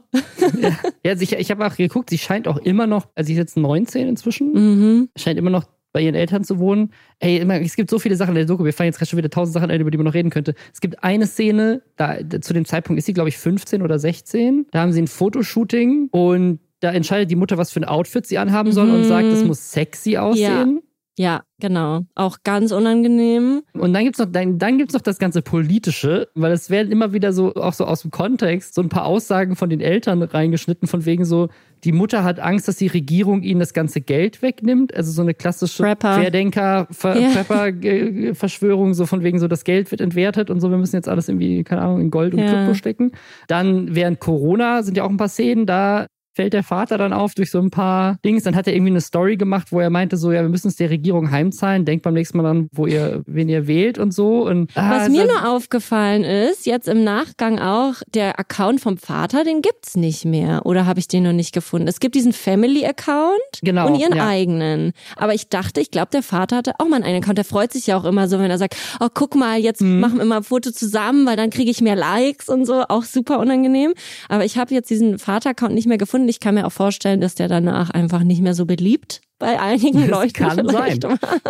ja, also ich, ich habe auch geguckt, sie scheint auch immer noch, also sie ist jetzt 19 inzwischen, mhm. scheint immer noch bei ihren Eltern zu wohnen. Ey, es gibt so viele Sachen in der Doku, wir fangen jetzt gerade schon wieder tausend Sachen ein, über die man noch reden könnte. Es gibt eine Szene, da zu dem Zeitpunkt ist sie, glaube ich, 15 oder 16. Da haben sie ein Fotoshooting und da entscheidet die Mutter, was für ein Outfit sie anhaben soll mhm. und sagt, es muss sexy aussehen. Ja. Ja, genau. Auch ganz unangenehm. Und dann gibt's noch, dann, dann gibt's noch das ganze Politische, weil es werden immer wieder so, auch so aus dem Kontext, so ein paar Aussagen von den Eltern reingeschnitten, von wegen so, die Mutter hat Angst, dass die Regierung ihnen das ganze Geld wegnimmt. Also so eine klassische Querdenker-Verschwörung, so von wegen so, das Geld wird entwertet und so, wir müssen jetzt alles irgendwie, keine Ahnung, in Gold und ja. Krypto stecken. Dann während Corona sind ja auch ein paar Szenen, da fällt der Vater dann auf durch so ein paar Dings. Dann hat er irgendwie eine Story gemacht, wo er meinte so, ja, wir müssen es der Regierung heimzahlen. Denkt beim nächsten Mal dann, wo ihr, wen ihr wählt und so. Und, ah, Was mir nur aufgefallen ist, jetzt im Nachgang auch, der Account vom Vater, den gibt's nicht mehr. Oder habe ich den noch nicht gefunden? Es gibt diesen Family-Account genau, und ihren ja. eigenen. Aber ich dachte, ich glaube, der Vater hatte auch mal einen eigenen Account. Der freut sich ja auch immer so, wenn er sagt, oh, guck mal, jetzt mhm. machen wir mal ein Foto zusammen, weil dann kriege ich mehr Likes und so. Auch super unangenehm. Aber ich habe jetzt diesen Vater-Account nicht mehr gefunden. Ich kann mir auch vorstellen, dass der danach einfach nicht mehr so beliebt bei einigen das Leuten kann. Sein.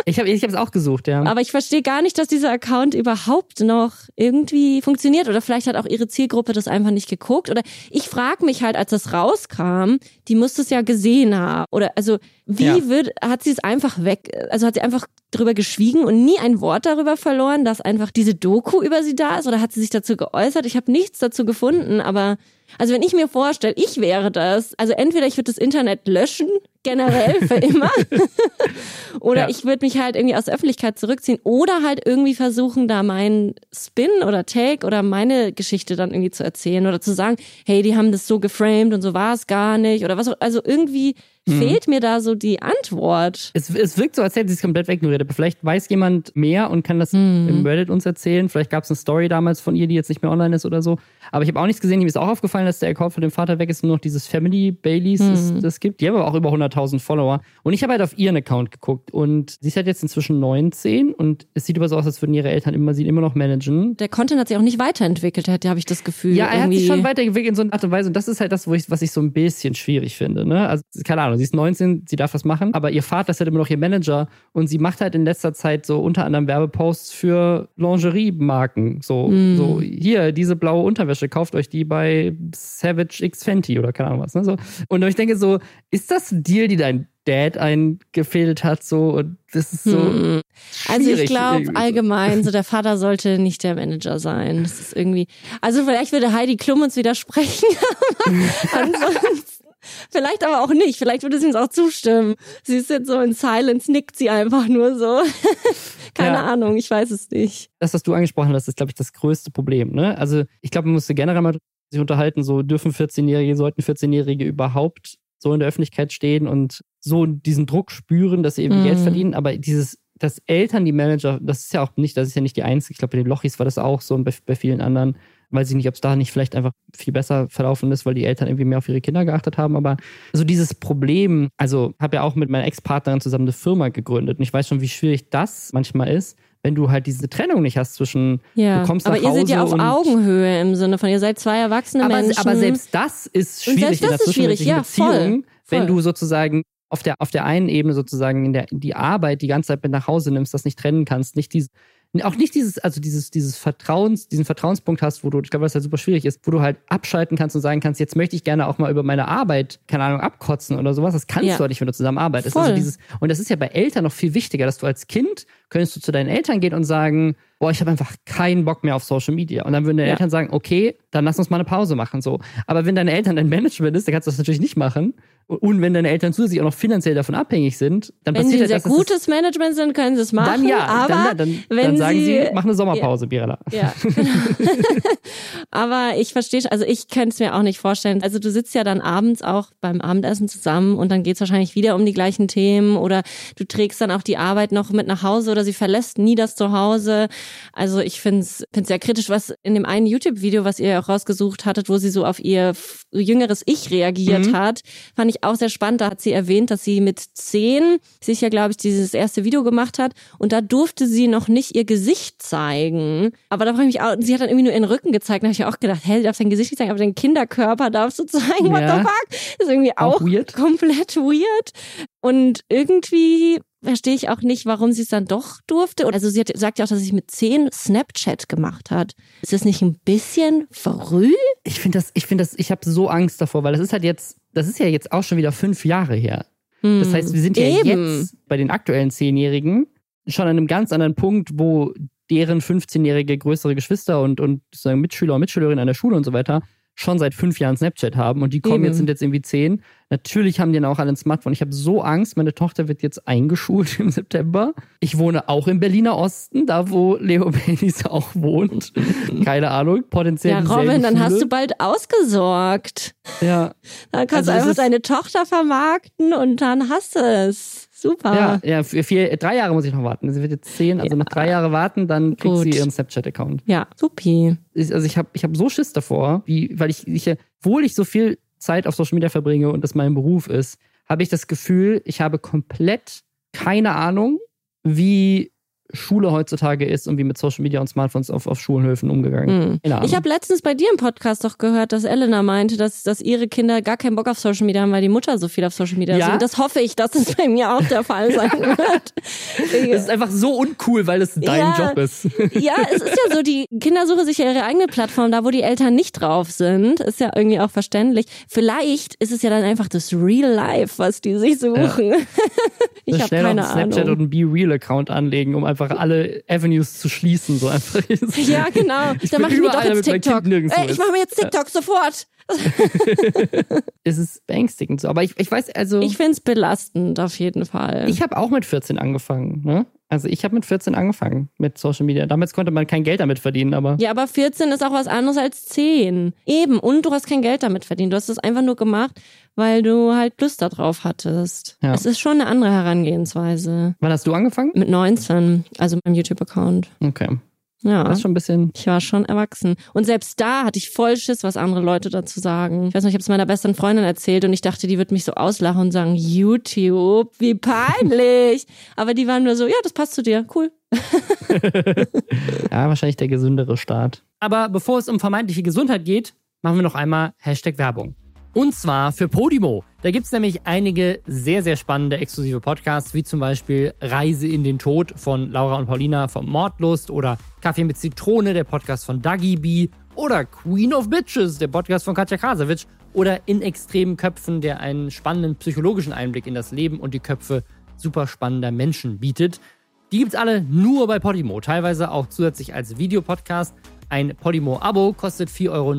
Ich habe ich es auch gesucht, ja. Aber ich verstehe gar nicht, dass dieser Account überhaupt noch irgendwie funktioniert. Oder vielleicht hat auch ihre Zielgruppe das einfach nicht geguckt. Oder ich frage mich halt, als das rauskam, die muss es ja gesehen haben. Oder also wie ja. wird, hat sie es einfach weg, also hat sie einfach drüber geschwiegen und nie ein Wort darüber verloren, dass einfach diese Doku über sie da ist? Oder hat sie sich dazu geäußert? Ich habe nichts dazu gefunden, aber also wenn ich mir vorstelle, ich wäre das, also entweder ich würde das Internet löschen, generell für immer, oder ja. ich würde mich halt irgendwie aus der Öffentlichkeit zurückziehen oder halt irgendwie versuchen, da meinen Spin oder Take oder meine Geschichte dann irgendwie zu erzählen oder zu sagen, hey, die haben das so geframed und so war es gar nicht oder was, also irgendwie mhm. fehlt mir da so die Antwort. Es, es wirkt so, als hätte sie es komplett wegignoriert. Aber vielleicht weiß jemand mehr und kann das mhm. im Reddit uns erzählen. Vielleicht gab es eine Story damals von ihr, die jetzt nicht mehr online ist oder so. Aber ich habe auch nichts gesehen. Mir ist auch aufgefallen, dass der Account von dem Vater weg ist und nur noch dieses Family Baileys mhm. das gibt. Die haben aber auch über 100.000 Follower. Und ich habe halt auf ihren Account geguckt. Und sie ist halt jetzt inzwischen 19 und es sieht aber so aus, als würden ihre Eltern immer sie immer noch managen. Der Content hat sich auch nicht weiterentwickelt, habe ich das Gefühl. Ja, er irgendwie. hat sich schon weiterentwickelt in so einer Art und Weise. Und das ist halt das, wo ich, was ich so ein bisschen schwierig finde. Ne? Also, keine Ahnung, sie ist 19, sie darf was machen, aber ihr Vater ist halt immer noch ihr Manager und sie macht halt in letzter Zeit so unter anderem Werbeposts für Lingerie-Marken. So, mm. so, hier, diese blaue Unterwäsche, kauft euch die bei Savage X Fenty oder keine Ahnung was. Ne? So. Und ich denke so, ist das ein Deal, die dein Dad eingefädelt hat, so und das ist so. Hm. Also ich glaube allgemein, so der Vater sollte nicht der Manager sein. Das ist irgendwie. Also vielleicht würde Heidi Klum uns widersprechen. ansonsten Vielleicht aber auch nicht. Vielleicht würde sie uns auch zustimmen. Sie ist jetzt so in Silence, nickt sie einfach nur so. Keine ja. Ahnung, ich weiß es nicht. Das, was du angesprochen hast, ist, glaube ich, das größte Problem. Ne? Also ich glaube, man musste generell mal sich unterhalten, so dürfen 14-Jährige, sollten 14-Jährige überhaupt so in der Öffentlichkeit stehen und so diesen Druck spüren, dass sie eben mm. Geld verdienen. Aber dieses, dass Eltern die Manager, das ist ja auch nicht, das ist ja nicht die einzige, ich glaube, bei den Lochis war das auch so und bei, bei vielen anderen weiß ich nicht, ob es da nicht vielleicht einfach viel besser verlaufen ist, weil die Eltern irgendwie mehr auf ihre Kinder geachtet haben. Aber so dieses Problem, also habe ja auch mit meiner Ex-Partnerin zusammen eine Firma gegründet und ich weiß schon, wie schwierig das manchmal ist, wenn du halt diese Trennung nicht hast zwischen ja, du kommst aber nach Hause ihr seid ja auf Augenhöhe im Sinne von ihr seid zwei erwachsene aber, Menschen. Aber selbst das ist schwierig das in der ist schwierig. Ja, Beziehung, voll, wenn du sozusagen auf der auf der einen Ebene sozusagen in der die Arbeit die ganze Zeit mit nach Hause nimmst, das nicht trennen kannst, nicht diese auch nicht dieses, also dieses, dieses Vertrauens, diesen Vertrauenspunkt hast, wo du, ich glaube, was halt super schwierig ist, wo du halt abschalten kannst und sagen kannst, jetzt möchte ich gerne auch mal über meine Arbeit, keine Ahnung, abkotzen oder sowas. Das kannst ja. du halt nicht, wenn du zusammen arbeitest. Also dieses, und das ist ja bei Eltern noch viel wichtiger, dass du als Kind könntest du zu deinen Eltern gehen und sagen, boah, ich habe einfach keinen Bock mehr auf Social Media. Und dann würden deine ja. Eltern sagen, okay, dann lass uns mal eine Pause machen. So. Aber wenn deine Eltern dein Management ist, dann kannst du das natürlich nicht machen. Und wenn deine Eltern zusätzlich auch noch finanziell davon abhängig sind, dann wenn passiert sie halt, sehr gutes Management sind, können sie es machen. Dann ja, aber dann, dann, dann, dann sagen sie, sie, mach eine Sommerpause, ja, Birella. Ja, genau. aber ich verstehe, also ich könnte es mir auch nicht vorstellen. Also du sitzt ja dann abends auch beim Abendessen zusammen und dann geht es wahrscheinlich wieder um die gleichen Themen oder du trägst dann auch die Arbeit noch mit nach Hause oder sie verlässt nie das Zuhause. Also ich finde es sehr kritisch, was in dem einen YouTube-Video, was ihr auch rausgesucht hattet, wo sie so auf ihr jüngeres Ich reagiert mhm. hat, fand ich auch sehr spannend. Da hat sie erwähnt, dass sie mit zehn sich ja, glaube ich, dieses erste Video gemacht hat und da durfte sie noch nicht ihr Gesicht zeigen. Aber da frage ich mich auch, sie hat dann irgendwie nur ihren Rücken gezeigt. Da habe ich auch gedacht, hä, du darfst dein Gesicht nicht zeigen, aber deinen Kinderkörper darfst du zeigen. What ja. the fuck? Das ist irgendwie auch, auch weird. komplett weird. Und irgendwie verstehe ich auch nicht, warum sie es dann doch durfte. Also sie hat, sagt ja auch, dass sie mit zehn Snapchat gemacht hat. Ist das nicht ein bisschen früh? Ich finde das, ich finde das, ich habe so Angst davor, weil das ist halt jetzt, das ist ja jetzt auch schon wieder fünf Jahre her. Hm, das heißt, wir sind ja Eben. jetzt bei den aktuellen Zehnjährigen schon an einem ganz anderen Punkt, wo deren 15-jährige größere Geschwister und, und sozusagen Mitschüler und Mitschülerinnen an der Schule und so weiter schon seit fünf Jahren Snapchat haben und die kommen Eben. jetzt, sind jetzt irgendwie zehn. Natürlich haben die dann auch alle ein Smartphone. Ich habe so Angst, meine Tochter wird jetzt eingeschult im September. Ich wohne auch im Berliner Osten, da wo Leo Baileys auch wohnt. Keine Ahnung, potenziell Ja, Robin, dann hast du bald ausgesorgt. Ja, Dann kannst Also du einfach deine Tochter vermarkten und dann hast du es. Super. ja, ja, für vier, drei Jahre muss ich noch warten. Sie wird jetzt zehn, also nach drei Jahren warten, dann kriegt Gut. sie ihren Snapchat-Account. Ja, supi. also ich habe ich hab so Schiss davor, wie, weil ich, ich, obwohl ich so viel Zeit auf Social Media verbringe und das mein Beruf ist, habe ich das Gefühl, ich habe komplett keine Ahnung, wie Schule heutzutage ist und wie mit Social Media und Smartphones auf, auf Schulhöfen umgegangen. Hm. Ahnung. Ich habe letztens bei dir im Podcast doch gehört, dass Elena meinte, dass, dass ihre Kinder gar keinen Bock auf Social Media haben, weil die Mutter so viel auf Social Media ist. Ja? Und das hoffe ich, dass es bei mir auch der Fall sein wird. das ist einfach so uncool, weil es dein Ja. Job ist. Ja, es ist ja so, die Kinder suchen sich ja ihre eigene Plattform, da wo die Eltern nicht drauf sind. Ist ja irgendwie auch verständlich. Vielleicht ist es ja dann einfach das Real Life, was die sich suchen. ich Das habe keine einen Snapchat Ahnung. und einen Be Real Account anlegen, um einfach alle Avenues zu schließen, so einfach. Ja, genau. Ich Dann mache ich mir doch jetzt TikTok. Ey, ich mache mir jetzt TikTok sofort. es ist beängstigend so. Aber ich, ich weiß, also. Ich find's belastend auf jeden Fall. Ich habe auch mit 14 angefangen. Ne? Also ich habe mit 14 angefangen mit Social Media. Damals konnte man kein Geld damit verdienen, aber ja, aber 14 ist auch was anderes als 10. Eben. Und du hast kein Geld damit verdient. Du hast es einfach nur gemacht, weil du halt Lust darauf hattest. Ja. Es ist schon eine andere Herangehensweise. wann hast du angefangen? Mit 19, also meinem YouTube-Account. Okay. Ja. Das ist schon ein bisschen. Ich war schon erwachsen. Und selbst da hatte ich voll Schiss, was andere Leute dazu sagen. Ich weiß noch, ich habe es meiner besten Freundin erzählt und ich dachte, die wird mich so auslachen und sagen, YouTube, wie peinlich. Aber die waren nur so, ja, das passt zu dir, cool. Ja, wahrscheinlich der gesündere Start. Aber bevor es um vermeintliche Gesundheit geht, machen wir noch einmal Hashtag Werbung. Und zwar für Podimo. Da gibt es nämlich einige sehr, sehr spannende exklusive Podcasts, wie zum Beispiel Reise in den Tod von Laura und Paulina vom Mordlust oder Kaffee mit Zitrone, der Podcast von Dagi B oder Queen of Bitches, der Podcast von Katja Krasavitsch oder In extremen Köpfen, der einen spannenden psychologischen Einblick in das Leben und die Köpfe super spannender Menschen bietet. Die gibt's alle nur bei Podimo, teilweise auch zusätzlich als Videopodcast. Ein Podimo-Abo kostet 4,99 Euro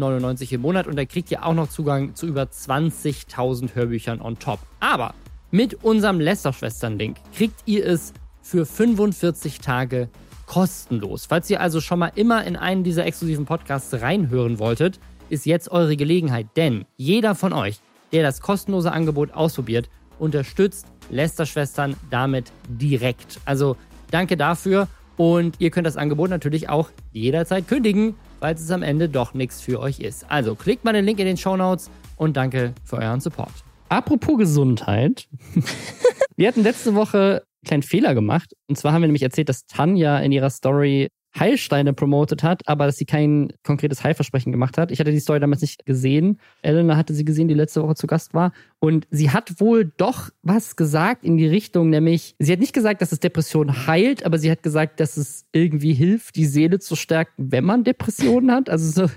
im Monat und da kriegt ihr auch noch Zugang zu über 20.000 Hörbüchern on top. Aber mit unserem Lästerschwestern-Link kriegt ihr es für 45 Tage kostenlos. Falls ihr also schon mal immer in einen dieser exklusiven Podcasts reinhören wolltet, ist jetzt eure Gelegenheit, denn jeder von euch, der das kostenlose Angebot ausprobiert, unterstützt Lästerschwestern damit direkt. Also danke dafür und ihr könnt das Angebot natürlich auch jederzeit kündigen, falls es am Ende doch nichts für euch ist. Also klickt mal den Link in den Show Notes und danke für euren Support. Apropos Gesundheit. wir hatten letzte Woche einen kleinen Fehler gemacht. Und zwar haben wir nämlich erzählt, dass Tanja in ihrer Story Heilsteine promotet hat, aber dass sie kein konkretes Heilversprechen gemacht hat. Ich hatte die Story damals nicht gesehen. Elena hatte sie gesehen, die letzte Woche zu Gast war. Und sie hat wohl doch was gesagt in die Richtung, nämlich, sie hat nicht gesagt, dass es Depressionen heilt, aber sie hat gesagt, dass es irgendwie hilft, die Seele zu stärken, wenn man Depressionen hat. Also so,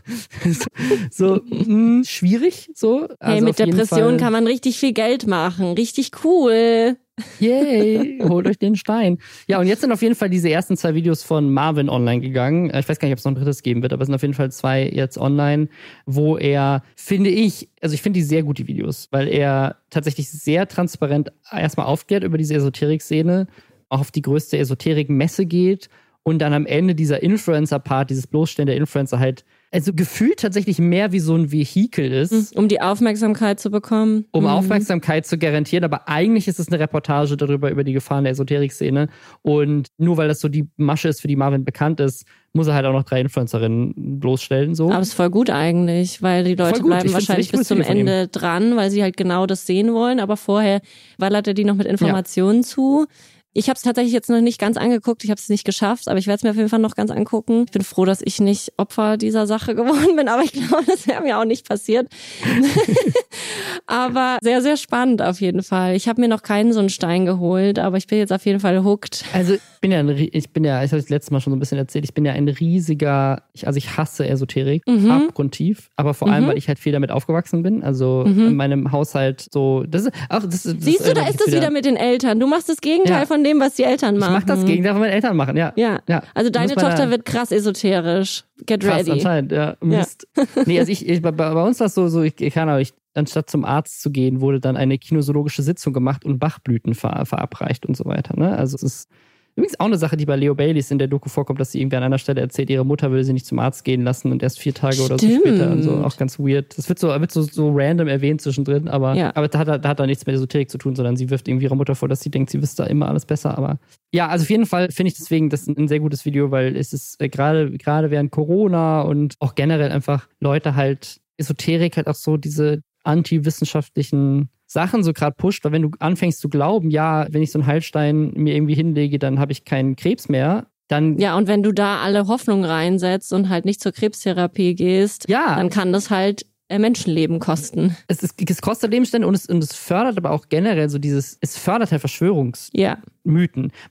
so, mh, schwierig, so. Hey, Also mit auf jeden Depressionen kann man richtig viel Geld machen. Richtig cool. Yay, holt euch den Stein. Ja, und jetzt sind auf jeden Fall diese ersten zwei Videos von Marvin online gegangen. Äh, Ich weiß gar nicht, ob es noch ein drittes geben wird, aber es sind auf jeden Fall zwei jetzt online, wo er, finde ich, also ich finde die sehr gut, die Videos, weil er tatsächlich sehr transparent erstmal aufklärt über diese Esoterik-Szene, auch auf die größte Esoterik-Messe geht und dann am Ende dieser Influencer-Part, dieses Bloßstellen der Influencer halt, also gefühlt tatsächlich mehr wie so ein Vehikel ist Um die Aufmerksamkeit zu bekommen. um Mhm. Aufmerksamkeit zu garantieren, aber eigentlich ist es eine Reportage darüber, über die Gefahren der Esoterik-Szene. Und nur weil das so die Masche ist, für die Marvin bekannt ist, muss er halt auch noch drei Influencerinnen bloßstellen. So. Aber es ist voll gut eigentlich, weil die Leute bleiben Ich wahrscheinlich bis zum. Ende dran, weil sie halt genau das sehen wollen. Aber vorher ballert er die noch mit Informationen zu. Ich habe es tatsächlich jetzt noch nicht ganz angeguckt. Ich habe es nicht geschafft, aber ich werde es mir auf jeden Fall noch ganz angucken. Ich bin froh, dass ich nicht Opfer dieser Sache geworden bin, aber ich glaube, das wäre mir auch nicht passiert. aber sehr, sehr spannend auf jeden Fall. Ich habe mir noch keinen so einen Stein geholt, aber ich bin jetzt auf jeden Fall hooked. Also ich bin ja, ein, ich bin ja, ich habe das letzte Mal schon so ein bisschen erzählt, ich bin ja ein riesiger, ich, also ich hasse Esoterik, Mhm. abgrundtief, aber vor allem, weil ich halt viel damit aufgewachsen bin. Also Mhm. in meinem Haushalt so, das ist auch, das, das Siehst du, da ist das wieder mit den Eltern. Du machst das Gegenteil Ja. von von dem, was die Eltern machen. Ich mach das Gegenteil, was meine Eltern machen, ja. Ja. ja. Also deine Tochter wird krass esoterisch. Get Krass, ready. anscheinend, ja. Mist. Nee, also ich, ich bei, bei uns war es so, so ich, ich kann aber, ich, anstatt zum Arzt zu gehen, wurde dann eine kinosologische Sitzung gemacht und Bachblüten ver, verabreicht und so weiter. Ne? Also es ist übrigens auch eine Sache, die bei Leo Baileys in der Doku vorkommt, dass sie irgendwie an einer Stelle erzählt, ihre Mutter will sie nicht zum Arzt gehen lassen und erst vier Tage oder so Stimmt. später und so. Auch ganz weird. Das wird so, wird so, so random erwähnt zwischendrin, aber, Ja. aber da hat, da hat da nichts mit Esoterik zu tun, sondern sie wirft irgendwie ihrer Mutter vor, dass sie denkt, sie wüsste da immer alles besser. Aber ja, also auf jeden Fall finde ich deswegen das ein, ein sehr gutes Video, weil es ist äh, gerade gerade während Corona und auch generell einfach Leute halt Esoterik halt auch so diese antiwissenschaftlichen Sachen so gerade pusht, weil wenn du anfängst zu glauben, ja, wenn ich so einen Heilstein mir irgendwie hinlege, dann habe ich keinen Krebs mehr, dann Ja, und wenn du da alle Hoffnung reinsetzt und halt nicht zur Krebstherapie gehst, ja, dann kann das halt äh, Menschenleben kosten. es, ist, es kostet Lebensstände und es, und es fördert aber auch generell so dieses, es fördert halt Verschwörungsmythen. Ja,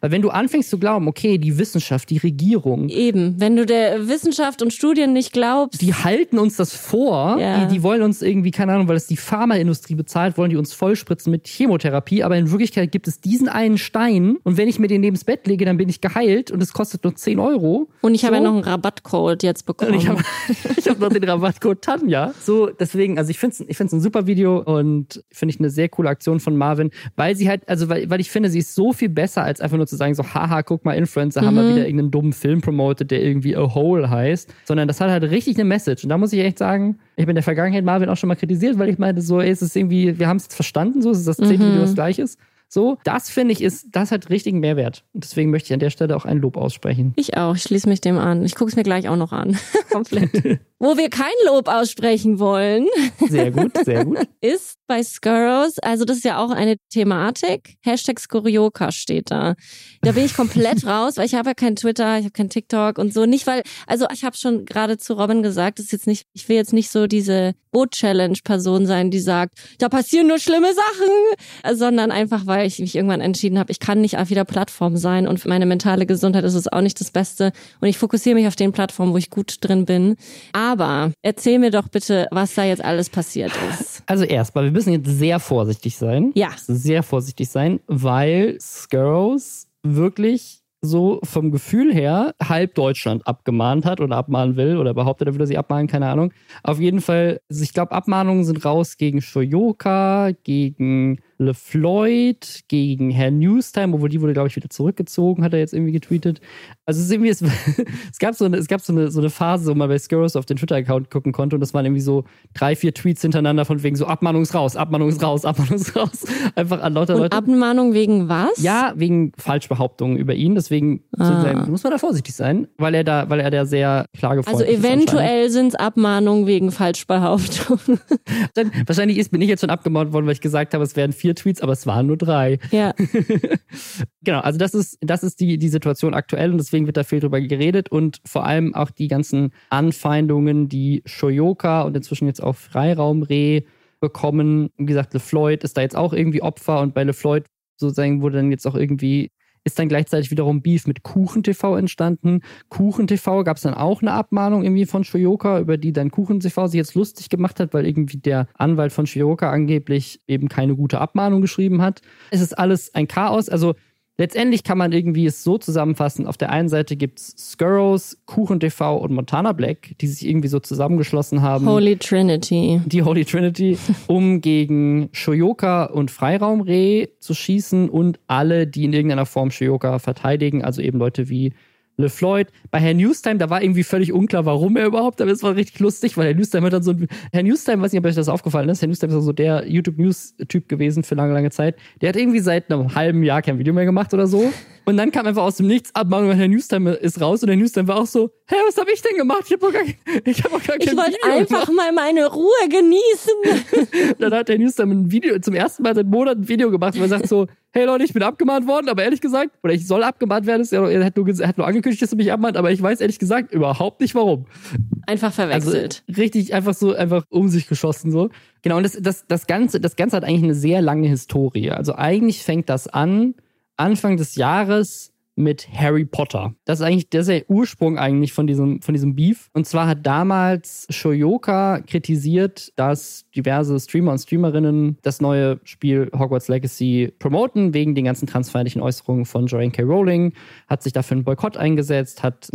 Weil wenn du anfängst zu glauben, okay, die Wissenschaft, die Regierung, eben. Wenn du der Wissenschaft und Studien nicht glaubst, die halten uns das vor. Ja. Die, die wollen uns irgendwie, keine Ahnung, weil es die Pharmaindustrie bezahlt, wollen die uns vollspritzen mit Chemotherapie. Aber in Wirklichkeit gibt es diesen einen Stein und wenn ich mir den neben's Bett lege, dann bin ich geheilt und es kostet nur 10 Euro. und ich habe So. ja noch einen Rabattcode jetzt bekommen. Und ich habe hab noch den Rabattcode Tanja. So, deswegen, also ich finde es ich find's ein super Video und finde ich eine sehr coole Aktion von Marvin, weil sie halt, also weil, weil ich finde, sie ist so viel besser, als einfach nur zu sagen, so, haha, guck mal, Influencer haben mal wieder irgendeinen dummen Film promotet, der irgendwie A Hole heißt, sondern das hat halt richtig eine Message. Und da muss ich echt sagen, ich habe in der Vergangenheit Marvin auch schon mal kritisiert, weil ich meinte, so, ey, es ist irgendwie, wir haben es verstanden, so, es ist das zehnte Video das gleiches. So, das finde ich ist, das hat richtigen Mehrwert. Und deswegen möchte ich an der Stelle auch ein Lob aussprechen. Ich auch, ich schließe mich dem an. Ich gucke es mir gleich auch noch an. Komplett. Wo wir kein Lob aussprechen wollen, Sehr gut, sehr gut. ist bei Skurrows, also das ist ja auch eine Thematik. Hashtag Skurrioka steht da. Da bin ich komplett raus, weil ich habe ja kein Twitter, ich habe kein TikTok und so. Nicht, weil, also ich habe schon gerade zu Robin gesagt, das ist jetzt nicht, ich will jetzt nicht so diese Boot-Challenge-Person sein, die sagt, da passieren nur schlimme Sachen, sondern einfach, weil ich mich irgendwann entschieden habe, ich kann nicht auf jeder Plattform sein und für meine mentale Gesundheit ist es auch nicht das Beste. Und ich fokussiere mich auf den Plattformen, wo ich gut drin bin. Aber erzähl mir doch bitte, was da jetzt alles passiert ist. Also erstmal, wir müssen jetzt sehr vorsichtig sein. Ja. Sehr vorsichtig sein, weil Skurrows wirklich so vom Gefühl her halb Deutschland abgemahnt hat oder abmahnen will oder behauptet, er würde sie abmahnen, keine Ahnung. Auf jeden Fall, also ich glaube, Abmahnungen sind raus gegen Shoyoka, gegen LeFloid, gegen Herr Newstime, obwohl die wurde, glaube ich, wieder zurückgezogen, hat er jetzt irgendwie getweetet. Also es ist irgendwie, es, es gab so eine, es gab so eine, so eine Phase, wo man bei Skurrows auf den Twitter-Account gucken konnte und das waren irgendwie so drei, vier Tweets hintereinander von wegen so Abmahnung ist raus, Abmahnung ist raus, Abmahnung ist raus. Einfach an lauter Und Leute. Abmahnung wegen was? Ja, wegen Falschbehauptungen über ihn. Deswegen Ah. muss man da vorsichtig sein, weil er da, weil er da sehr Also klagefreundlich ist. anscheinend. eventuell sind es Abmahnungen wegen Falschbehauptung. Dann, wahrscheinlich ist, bin ich jetzt schon abgemahnt worden, weil ich gesagt habe, es wären vier Tweets, aber es waren nur drei. ja. Genau, also das ist, das ist die, die Situation aktuell und deswegen wird da viel drüber geredet und vor allem auch die ganzen Anfeindungen, die Shoyoka und inzwischen jetzt auch Freiraumreh bekommen. Wie gesagt, LeFloid ist da jetzt auch irgendwie Opfer und bei LeFloid sozusagen wurde dann jetzt auch irgendwie ist dann gleichzeitig wiederum Beef mit KuchenTV entstanden. KuchenTV gab es dann auch eine Abmahnung irgendwie von Shoyoka, über die dann KuchenTV sich jetzt lustig gemacht hat, weil irgendwie der Anwalt von Shoyoka angeblich eben keine gute Abmahnung geschrieben hat. Es ist alles ein Chaos. Also letztendlich kann man irgendwie es so zusammenfassen. Auf der einen Seite gibt's Skurrows, KuchenTV und Montana Black, die sich irgendwie so zusammengeschlossen haben Holy Trinity. die Holy Trinity, um gegen Shoyoka und Freiraumreh zu schießen und alle, die in irgendeiner Form Shoyoka verteidigen, also eben Leute wie LeFloid. Bei Herrn Newstime, da war irgendwie völlig unklar, warum er überhaupt, aber es war richtig lustig, weil Herr Newstime hat dann so ein, Herr Newstime, weiß nicht, ob euch das aufgefallen ist, Herr Newstime ist so der YouTube-News-Typ gewesen für lange, lange Zeit. Der hat irgendwie seit einem halben Jahr kein Video mehr gemacht oder so. Und dann kam einfach aus dem Nichts Abmahnung und Herr Newstime ist raus und Herr Newstime war auch so, hä, was habe ich denn gemacht? Ich habe doch gar, ich hab doch gar kein Ich wollte einfach gemacht. mal meine Ruhe genießen. dann hat der Newstime ein Video, zum ersten Mal seit Monaten ein Video gemacht, wo er sagt so, hey Leute, ich bin abgemahnt worden, aber ehrlich gesagt, oder ich soll abgemahnt werden, ist ja, er hat nur, er hat nur angekündigt, dass er mich abmahnt, aber ich weiß ehrlich gesagt überhaupt nicht warum. Einfach verwechselt. Also richtig einfach so, einfach um sich geschossen so. Genau, und das, das, das Ganze, das Ganze hat eigentlich eine sehr lange Historie. Also eigentlich fängt das an, Anfang des Jahres mit Harry Potter. Das ist eigentlich der, Ursprung eigentlich von diesem, von diesem Beef. Und zwar hat damals Shoyoka kritisiert, dass diverse Streamer und Streamerinnen das neue Spiel Hogwarts Legacy promoten, wegen den ganzen transfeindlichen Äußerungen von Joanne K. Rowling, hat sich dafür einen Boykott eingesetzt, hat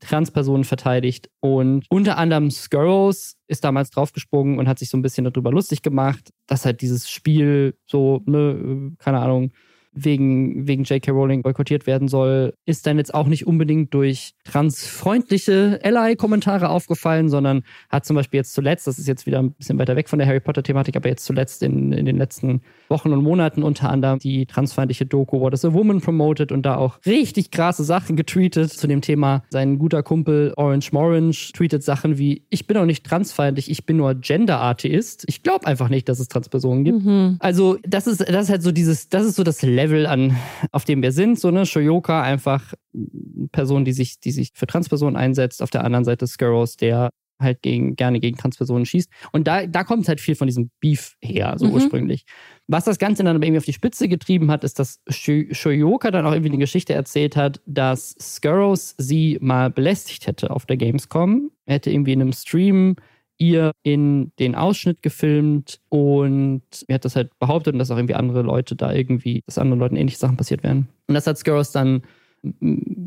Transpersonen verteidigt und unter anderem Skurrows ist damals draufgesprungen und hat sich so ein bisschen darüber lustig gemacht, dass halt dieses Spiel so, ne, keine Ahnung, wegen, wegen J.K. Rowling boykottiert werden soll, ist dann jetzt auch nicht unbedingt durch transfreundliche Ally-Kommentare aufgefallen, sondern hat zum Beispiel jetzt zuletzt, das ist jetzt wieder ein bisschen weiter weg von der Harry Potter-Thematik, aber jetzt zuletzt in, in den letzten Wochen und Monaten unter anderem die transfeindliche Doku What is a Woman promoted und da auch richtig krasse Sachen getweetet zu dem Thema. Sein guter Kumpel Orange Morange tweetet Sachen wie, ich bin auch nicht transfeindlich, ich bin nur Gender-Atheist. Ich glaube einfach nicht, dass es Transpersonen gibt. Mhm. Also das ist, das ist halt so dieses, das ist so das Level an, auf dem wir sind. So eine Shoyoka einfach Person, die sich, die sich für Transpersonen einsetzt. Auf der anderen Seite Skurrows, der halt gegen, gerne gegen Transpersonen schießt. Und da, da kommt halt viel von diesem Beef her, so mhm. ursprünglich. Was das Ganze dann aber irgendwie auf die Spitze getrieben hat, ist, dass Shoyoka dann auch irgendwie eine Geschichte erzählt hat, dass Skurrows sie mal belästigt hätte auf der Gamescom. Er hätte irgendwie in einem Stream ihr in den Ausschnitt gefilmt und er hat das halt behauptet und dass auch irgendwie andere Leute da irgendwie, dass anderen Leuten ähnliche Sachen passiert wären. Und das hat Skurrows dann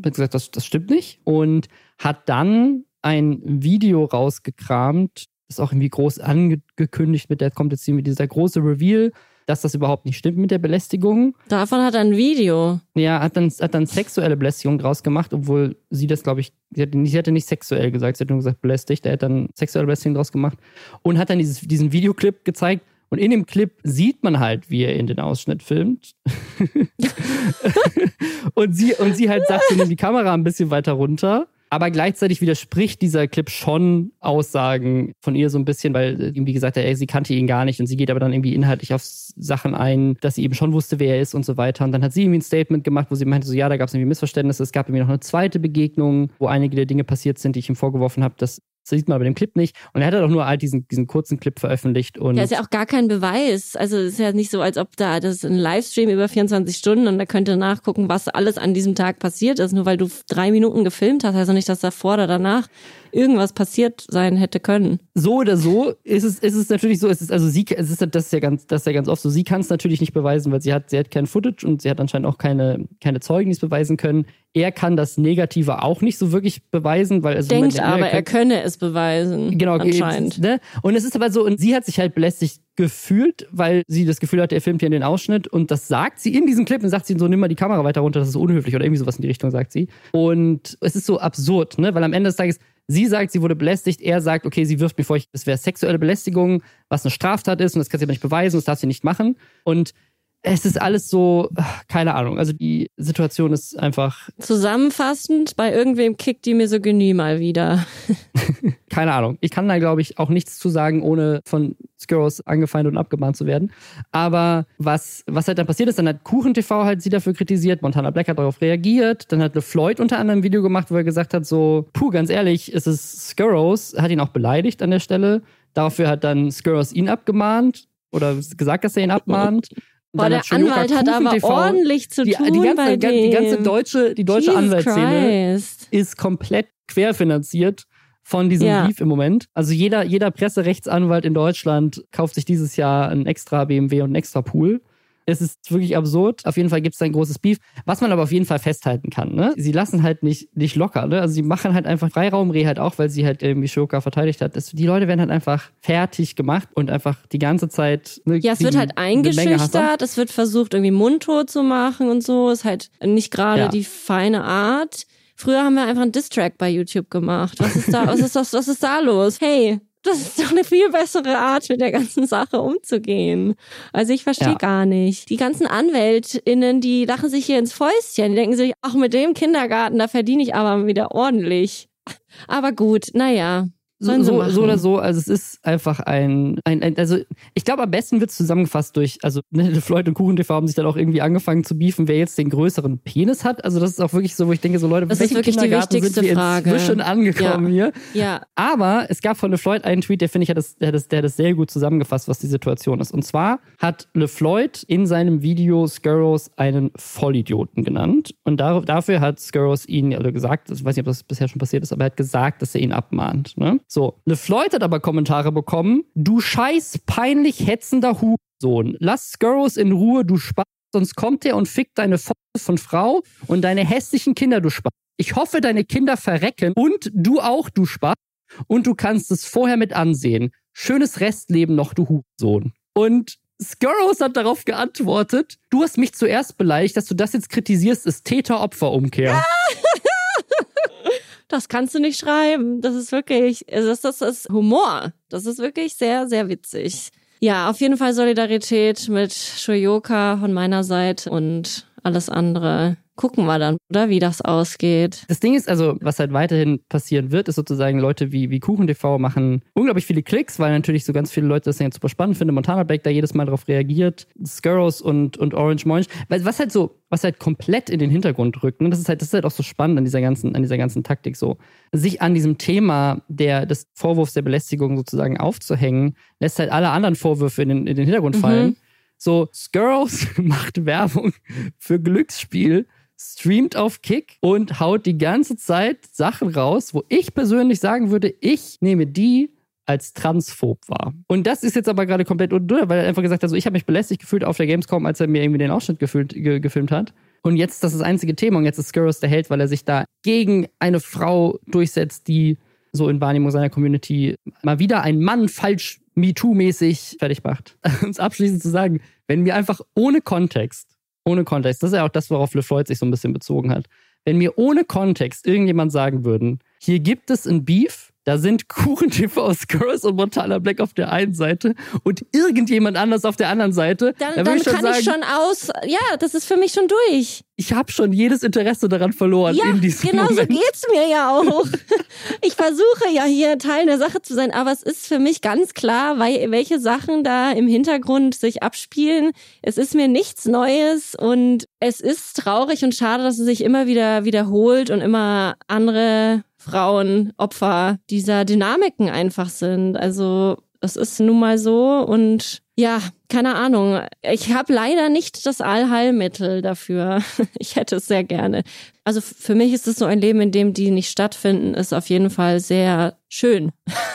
gesagt, das, das stimmt nicht und hat dann ein Video rausgekramt, das auch irgendwie groß angekündigt mit, der kommt jetzt irgendwie dieser große Reveal, dass das überhaupt nicht stimmt mit der Belästigung. Davon hat er ein Video. Ja, hat dann, hat dann sexuelle Belästigung draus gemacht, obwohl sie das, glaube ich, sie hatte, nicht, sie hatte nicht sexuell gesagt, sie hat nur gesagt belästigt. Er hat dann sexuelle Belästigung draus gemacht und hat dann dieses, diesen Videoclip gezeigt. Und in dem Clip sieht man halt, wie er in den Ausschnitt filmt. und, sie, und sie halt sagt, sie nimmt die Kamera ein bisschen weiter runter aber gleichzeitig widerspricht dieser Clip schon Aussagen von ihr so ein bisschen, weil irgendwie gesagt hat, ey, sie kannte ihn gar nicht und sie geht aber dann irgendwie inhaltlich auf Sachen ein, dass sie eben schon wusste, wer er ist und so weiter. Und dann hat sie irgendwie ein Statement gemacht, wo sie meinte, so ja, da gab es irgendwie Missverständnisse. Es gab irgendwie noch eine zweite Begegnung, wo einige der Dinge passiert sind, die ich ihm vorgeworfen habe, dass das sieht man aber dem Clip nicht. Und er hat auch nur halt diesen, diesen kurzen Clip veröffentlicht. Und ja, ist ja auch gar kein Beweis. Also es ist ja nicht so, als ob da das ist ein Livestream über 24 Stunden und da könnte nachgucken, was alles an diesem Tag passiert ist. Nur weil du drei Minuten gefilmt hast, also nicht, dass davor oder danach irgendwas passiert sein hätte können. So oder so ist es, ist es natürlich so, es ist, also sie, es ist, das ist ja ganz, das ist ja ganz oft so. Sie kann es natürlich nicht beweisen, weil sie hat, sie hat kein Footage und sie hat anscheinend auch keine, keine Zeugen, die es beweisen können. Er kann das Negative auch nicht so wirklich beweisen, weil also denkt aber, er, er könne es beweisen. Genau, anscheinend. Ne? Und es ist aber so, und sie hat sich halt belästigt gefühlt, weil sie das Gefühl hatte, er filmt hier in den Ausschnitt und das sagt sie in diesem Clip und sagt sie so, nimm mal die Kamera weiter runter, das ist unhöflich oder irgendwie sowas in die Richtung sagt sie. Und es ist so absurd, ne? Weil am Ende des Tages Sie sagt, sie wurde belästigt. Er sagt, okay, sie wirft mir vor, das wäre sexuelle Belästigung, was eine Straftat ist und das kann sie aber nicht beweisen, das darf sie nicht machen. Und es ist alles so, keine Ahnung. Also die Situation ist einfach. Zusammenfassend, bei irgendwem kickt die Misogynie mal wieder. keine Ahnung. Ich kann da, glaube ich, auch nichts zu sagen, ohne von Skurrows angefeindet und abgemahnt zu werden. Aber was, was halt dann passiert ist, dann hat KuchenTV halt sie dafür kritisiert, Montana Black hat darauf reagiert, dann hat LeFloid unter anderem ein Video gemacht, wo er gesagt hat, so, puh, ganz ehrlich, es ist Skurrows, hat ihn auch beleidigt an der Stelle. Dafür hat dann Skurrows ihn abgemahnt oder gesagt, dass er ihn abmahnt. Boah, der Anwalt hat aber TV, ordentlich zu die, tun die ganze, bei die, die ganze deutsche, die deutsche Anwaltsszene ist komplett querfinanziert von diesem ja. Beef im Moment. Also jeder, jeder Presserechtsanwalt in Deutschland kauft sich dieses Jahr ein extra BMW und ein extra Pool. Es ist wirklich absurd. Auf jeden Fall gibt es ein großes Beef. Was man aber auf jeden Fall festhalten kann, ne? Sie lassen halt nicht, nicht locker, ne? Also sie machen halt einfach Freiraum, Reh halt auch, weil sie halt irgendwie Shoka verteidigt hat. Das, die Leute werden halt einfach fertig gemacht und einfach die ganze Zeit. Ne, ja, es wird halt eingeschüchtert, es wird versucht, irgendwie mundtot zu machen und so. Ist halt nicht gerade ja. die feine Art. Früher haben wir einfach einen Distrack bei YouTube gemacht. Was ist da, was ist das, was ist da los? Hey, das ist doch eine viel bessere Art, mit der ganzen Sache umzugehen. Also ich verstehe ja. gar nicht. Die ganzen AnwältInnen, die lachen sich hier ins Fäustchen. Die denken sich, ach, mit dem Kindergarten, da verdiene ich aber wieder ordentlich. Aber gut, naja. So, machen. so oder so, also es ist einfach ein, ein, ein also ich glaube am besten wird es zusammengefasst durch, also ne, Floyd und Kuchen TV haben sich dann auch irgendwie angefangen zu beefen, wer jetzt den größeren Penis hat. Also das ist auch wirklich so, wo ich denke, so Leute, Das ist wirklich die wichtigste sind Frage. inzwischen angekommen hier? Ja, Aber es gab von LeFloid einen Tweet, der finde ich, hat das, der, das, der hat das sehr gut zusammengefasst, was die Situation ist. Und zwar hat LeFloid in seinem Video Skurros einen Vollidioten genannt. Und dar dafür hat Skurros ihn, oder gesagt, ich weiß nicht, ob das bisher schon passiert ist, aber er hat gesagt, dass er ihn abmahnt. Ne? So, LeFloid hat aber Kommentare bekommen, du scheiß peinlich hetzender Hurensohn. Lass Skurros in Ruhe, du Spaß, sonst kommt er und fickt deine Fotos von Frau und deine hässlichen Kinder, du Spaß. Ich hoffe, deine Kinder verrecken und du auch, du Spaß. Und du kannst es vorher mit ansehen. Schönes Restleben noch, du Hurensohn. Und Skurros hat darauf geantwortet, du hast mich zuerst beleidigt, dass du das jetzt kritisierst, ist Täter-Opfer-Umkehr. das kannst du nicht schreiben. Das ist wirklich, das, das ist Humor. Das ist wirklich sehr, sehr witzig. Ja, auf jeden Fall Solidarität mit Shoyoka von meiner Seite und alles andere gucken wir dann, oder wie das ausgeht. Das Ding ist also, was halt weiterhin passieren wird, ist sozusagen Leute wie, wie KuchenTV machen unglaublich viele Klicks, weil natürlich so ganz viele Leute das jetzt super spannend finden. Montana Black da jedes Mal drauf reagiert, Skurros und, und Orange Moinch. Weil was halt so, was halt komplett in den Hintergrund rückt, ne, das ist halt, das ist halt auch so spannend an dieser ganzen, an dieser ganzen Taktik so. Sich an diesem Thema der, des Vorwurfs der Belästigung sozusagen aufzuhängen, lässt halt alle anderen Vorwürfe in den, in den Hintergrund fallen. So, Skurros macht Werbung für Glücksspiel, streamt auf Kick und haut die ganze Zeit Sachen raus, wo ich persönlich sagen würde, ich nehme die als transphob wahr. Und das ist jetzt aber gerade komplett undurch, weil er einfach gesagt hat, so, ich habe mich belästigt gefühlt auf der Gamescom, als er mir irgendwie den Ausschnitt gefühlt, ge gefilmt hat. Und jetzt das ist das einzige Thema und jetzt ist Skurros der Held, weil er sich da gegen eine Frau durchsetzt, die so in Wahrnehmung seiner Community mal wieder ein Mann falsch MeToo-mäßig fertig macht. Uns abschließend zu sagen, wenn mir einfach ohne Kontext, ohne Kontext, das ist ja auch das, worauf LeFloid sich so ein bisschen bezogen hat, wenn mir ohne Kontext irgendjemand sagen würden, hier gibt es ein Beef, da sind Kuchen TV Skurrs und Montana Black auf der einen Seite und irgendjemand anders auf der anderen Seite, Dann, dann, dann ich kann sagen, ich schon aus, ja, das ist für mich schon durch. ich habe schon jedes Interesse daran verloren Ja, in diesem genau so Moment. geht's mir ja auch. Ich versuche ja hier Teil der Sache zu sein, aber es ist für mich ganz klar, weil, welche Sachen da im Hintergrund sich abspielen. Es ist mir nichts Neues und es ist traurig und schade, dass es sich immer wieder wiederholt und immer andere Frauen Opfer dieser Dynamiken einfach sind. Also das ist nun mal so und ja, keine Ahnung. Ich habe leider nicht das Allheilmittel dafür. Ich hätte es sehr gerne. Also für mich ist es so ein Leben, in dem die nicht stattfinden, ist auf jeden Fall sehr schön.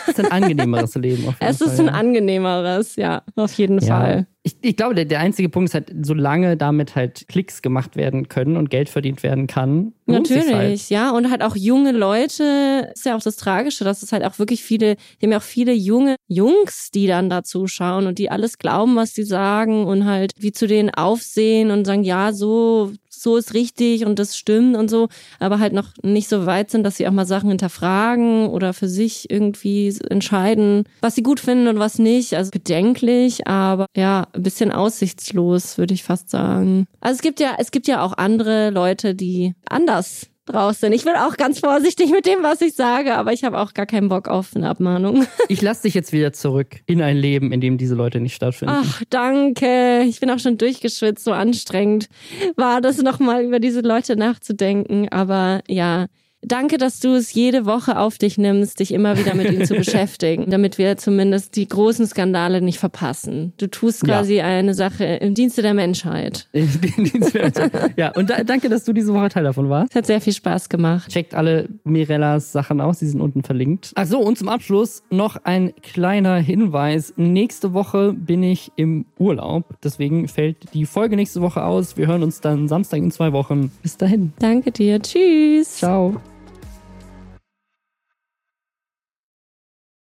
Es ist ein angenehmeres Leben. Auf jeden Es ist Fall, ein ja. angenehmeres, ja, auf jeden Fall. Ich, ich glaube, der, der einzige Punkt ist halt, solange damit halt Klicks gemacht werden können und Geld verdient werden kann. Natürlich, Halt. ja. Und halt auch junge Leute, ist ja auch das Tragische, dass es halt auch wirklich viele, die haben ja auch viele junge Jungs, die dann da zuschauen und die alles glauben, was die sagen und halt wie zu denen aufsehen und sagen, ja, so, so ist richtig und das stimmt und so, aber halt noch nicht so weit sind, dass sie auch mal Sachen hinterfragen oder für sich irgendwie entscheiden, was sie gut finden und was nicht. Also bedenklich, aber ja, ein bisschen aussichtslos, würde ich fast sagen. Also es gibt ja, es gibt ja auch andere Leute, die anders draus sind. Ich bin auch ganz vorsichtig mit dem, was ich sage, aber ich habe auch gar keinen Bock auf eine Abmahnung. Ich lasse dich jetzt wieder zurück in ein Leben, in dem diese Leute nicht stattfinden. Ach, danke. Ich bin auch schon durchgeschwitzt, so anstrengend war das nochmal über diese Leute nachzudenken. Aber ja, danke, dass du es jede Woche auf dich nimmst, dich immer wieder mit ihnen zu beschäftigen, damit wir zumindest die großen Skandale nicht verpassen. Du tust Ja. quasi eine Sache im Dienste der Menschheit. In den Dienstwert. ja, und da, danke, dass du diese Woche Teil davon warst. Es hat sehr viel Spaß gemacht. Checkt alle Mirellas Sachen aus, die sind unten verlinkt. Achso, und zum Abschluss noch ein kleiner Hinweis. Nächste Woche bin ich im Urlaub, deswegen fällt die Folge nächste Woche aus. Wir hören uns dann Samstag in zwei Wochen. Bis dahin. Danke dir. Tschüss. Ciao.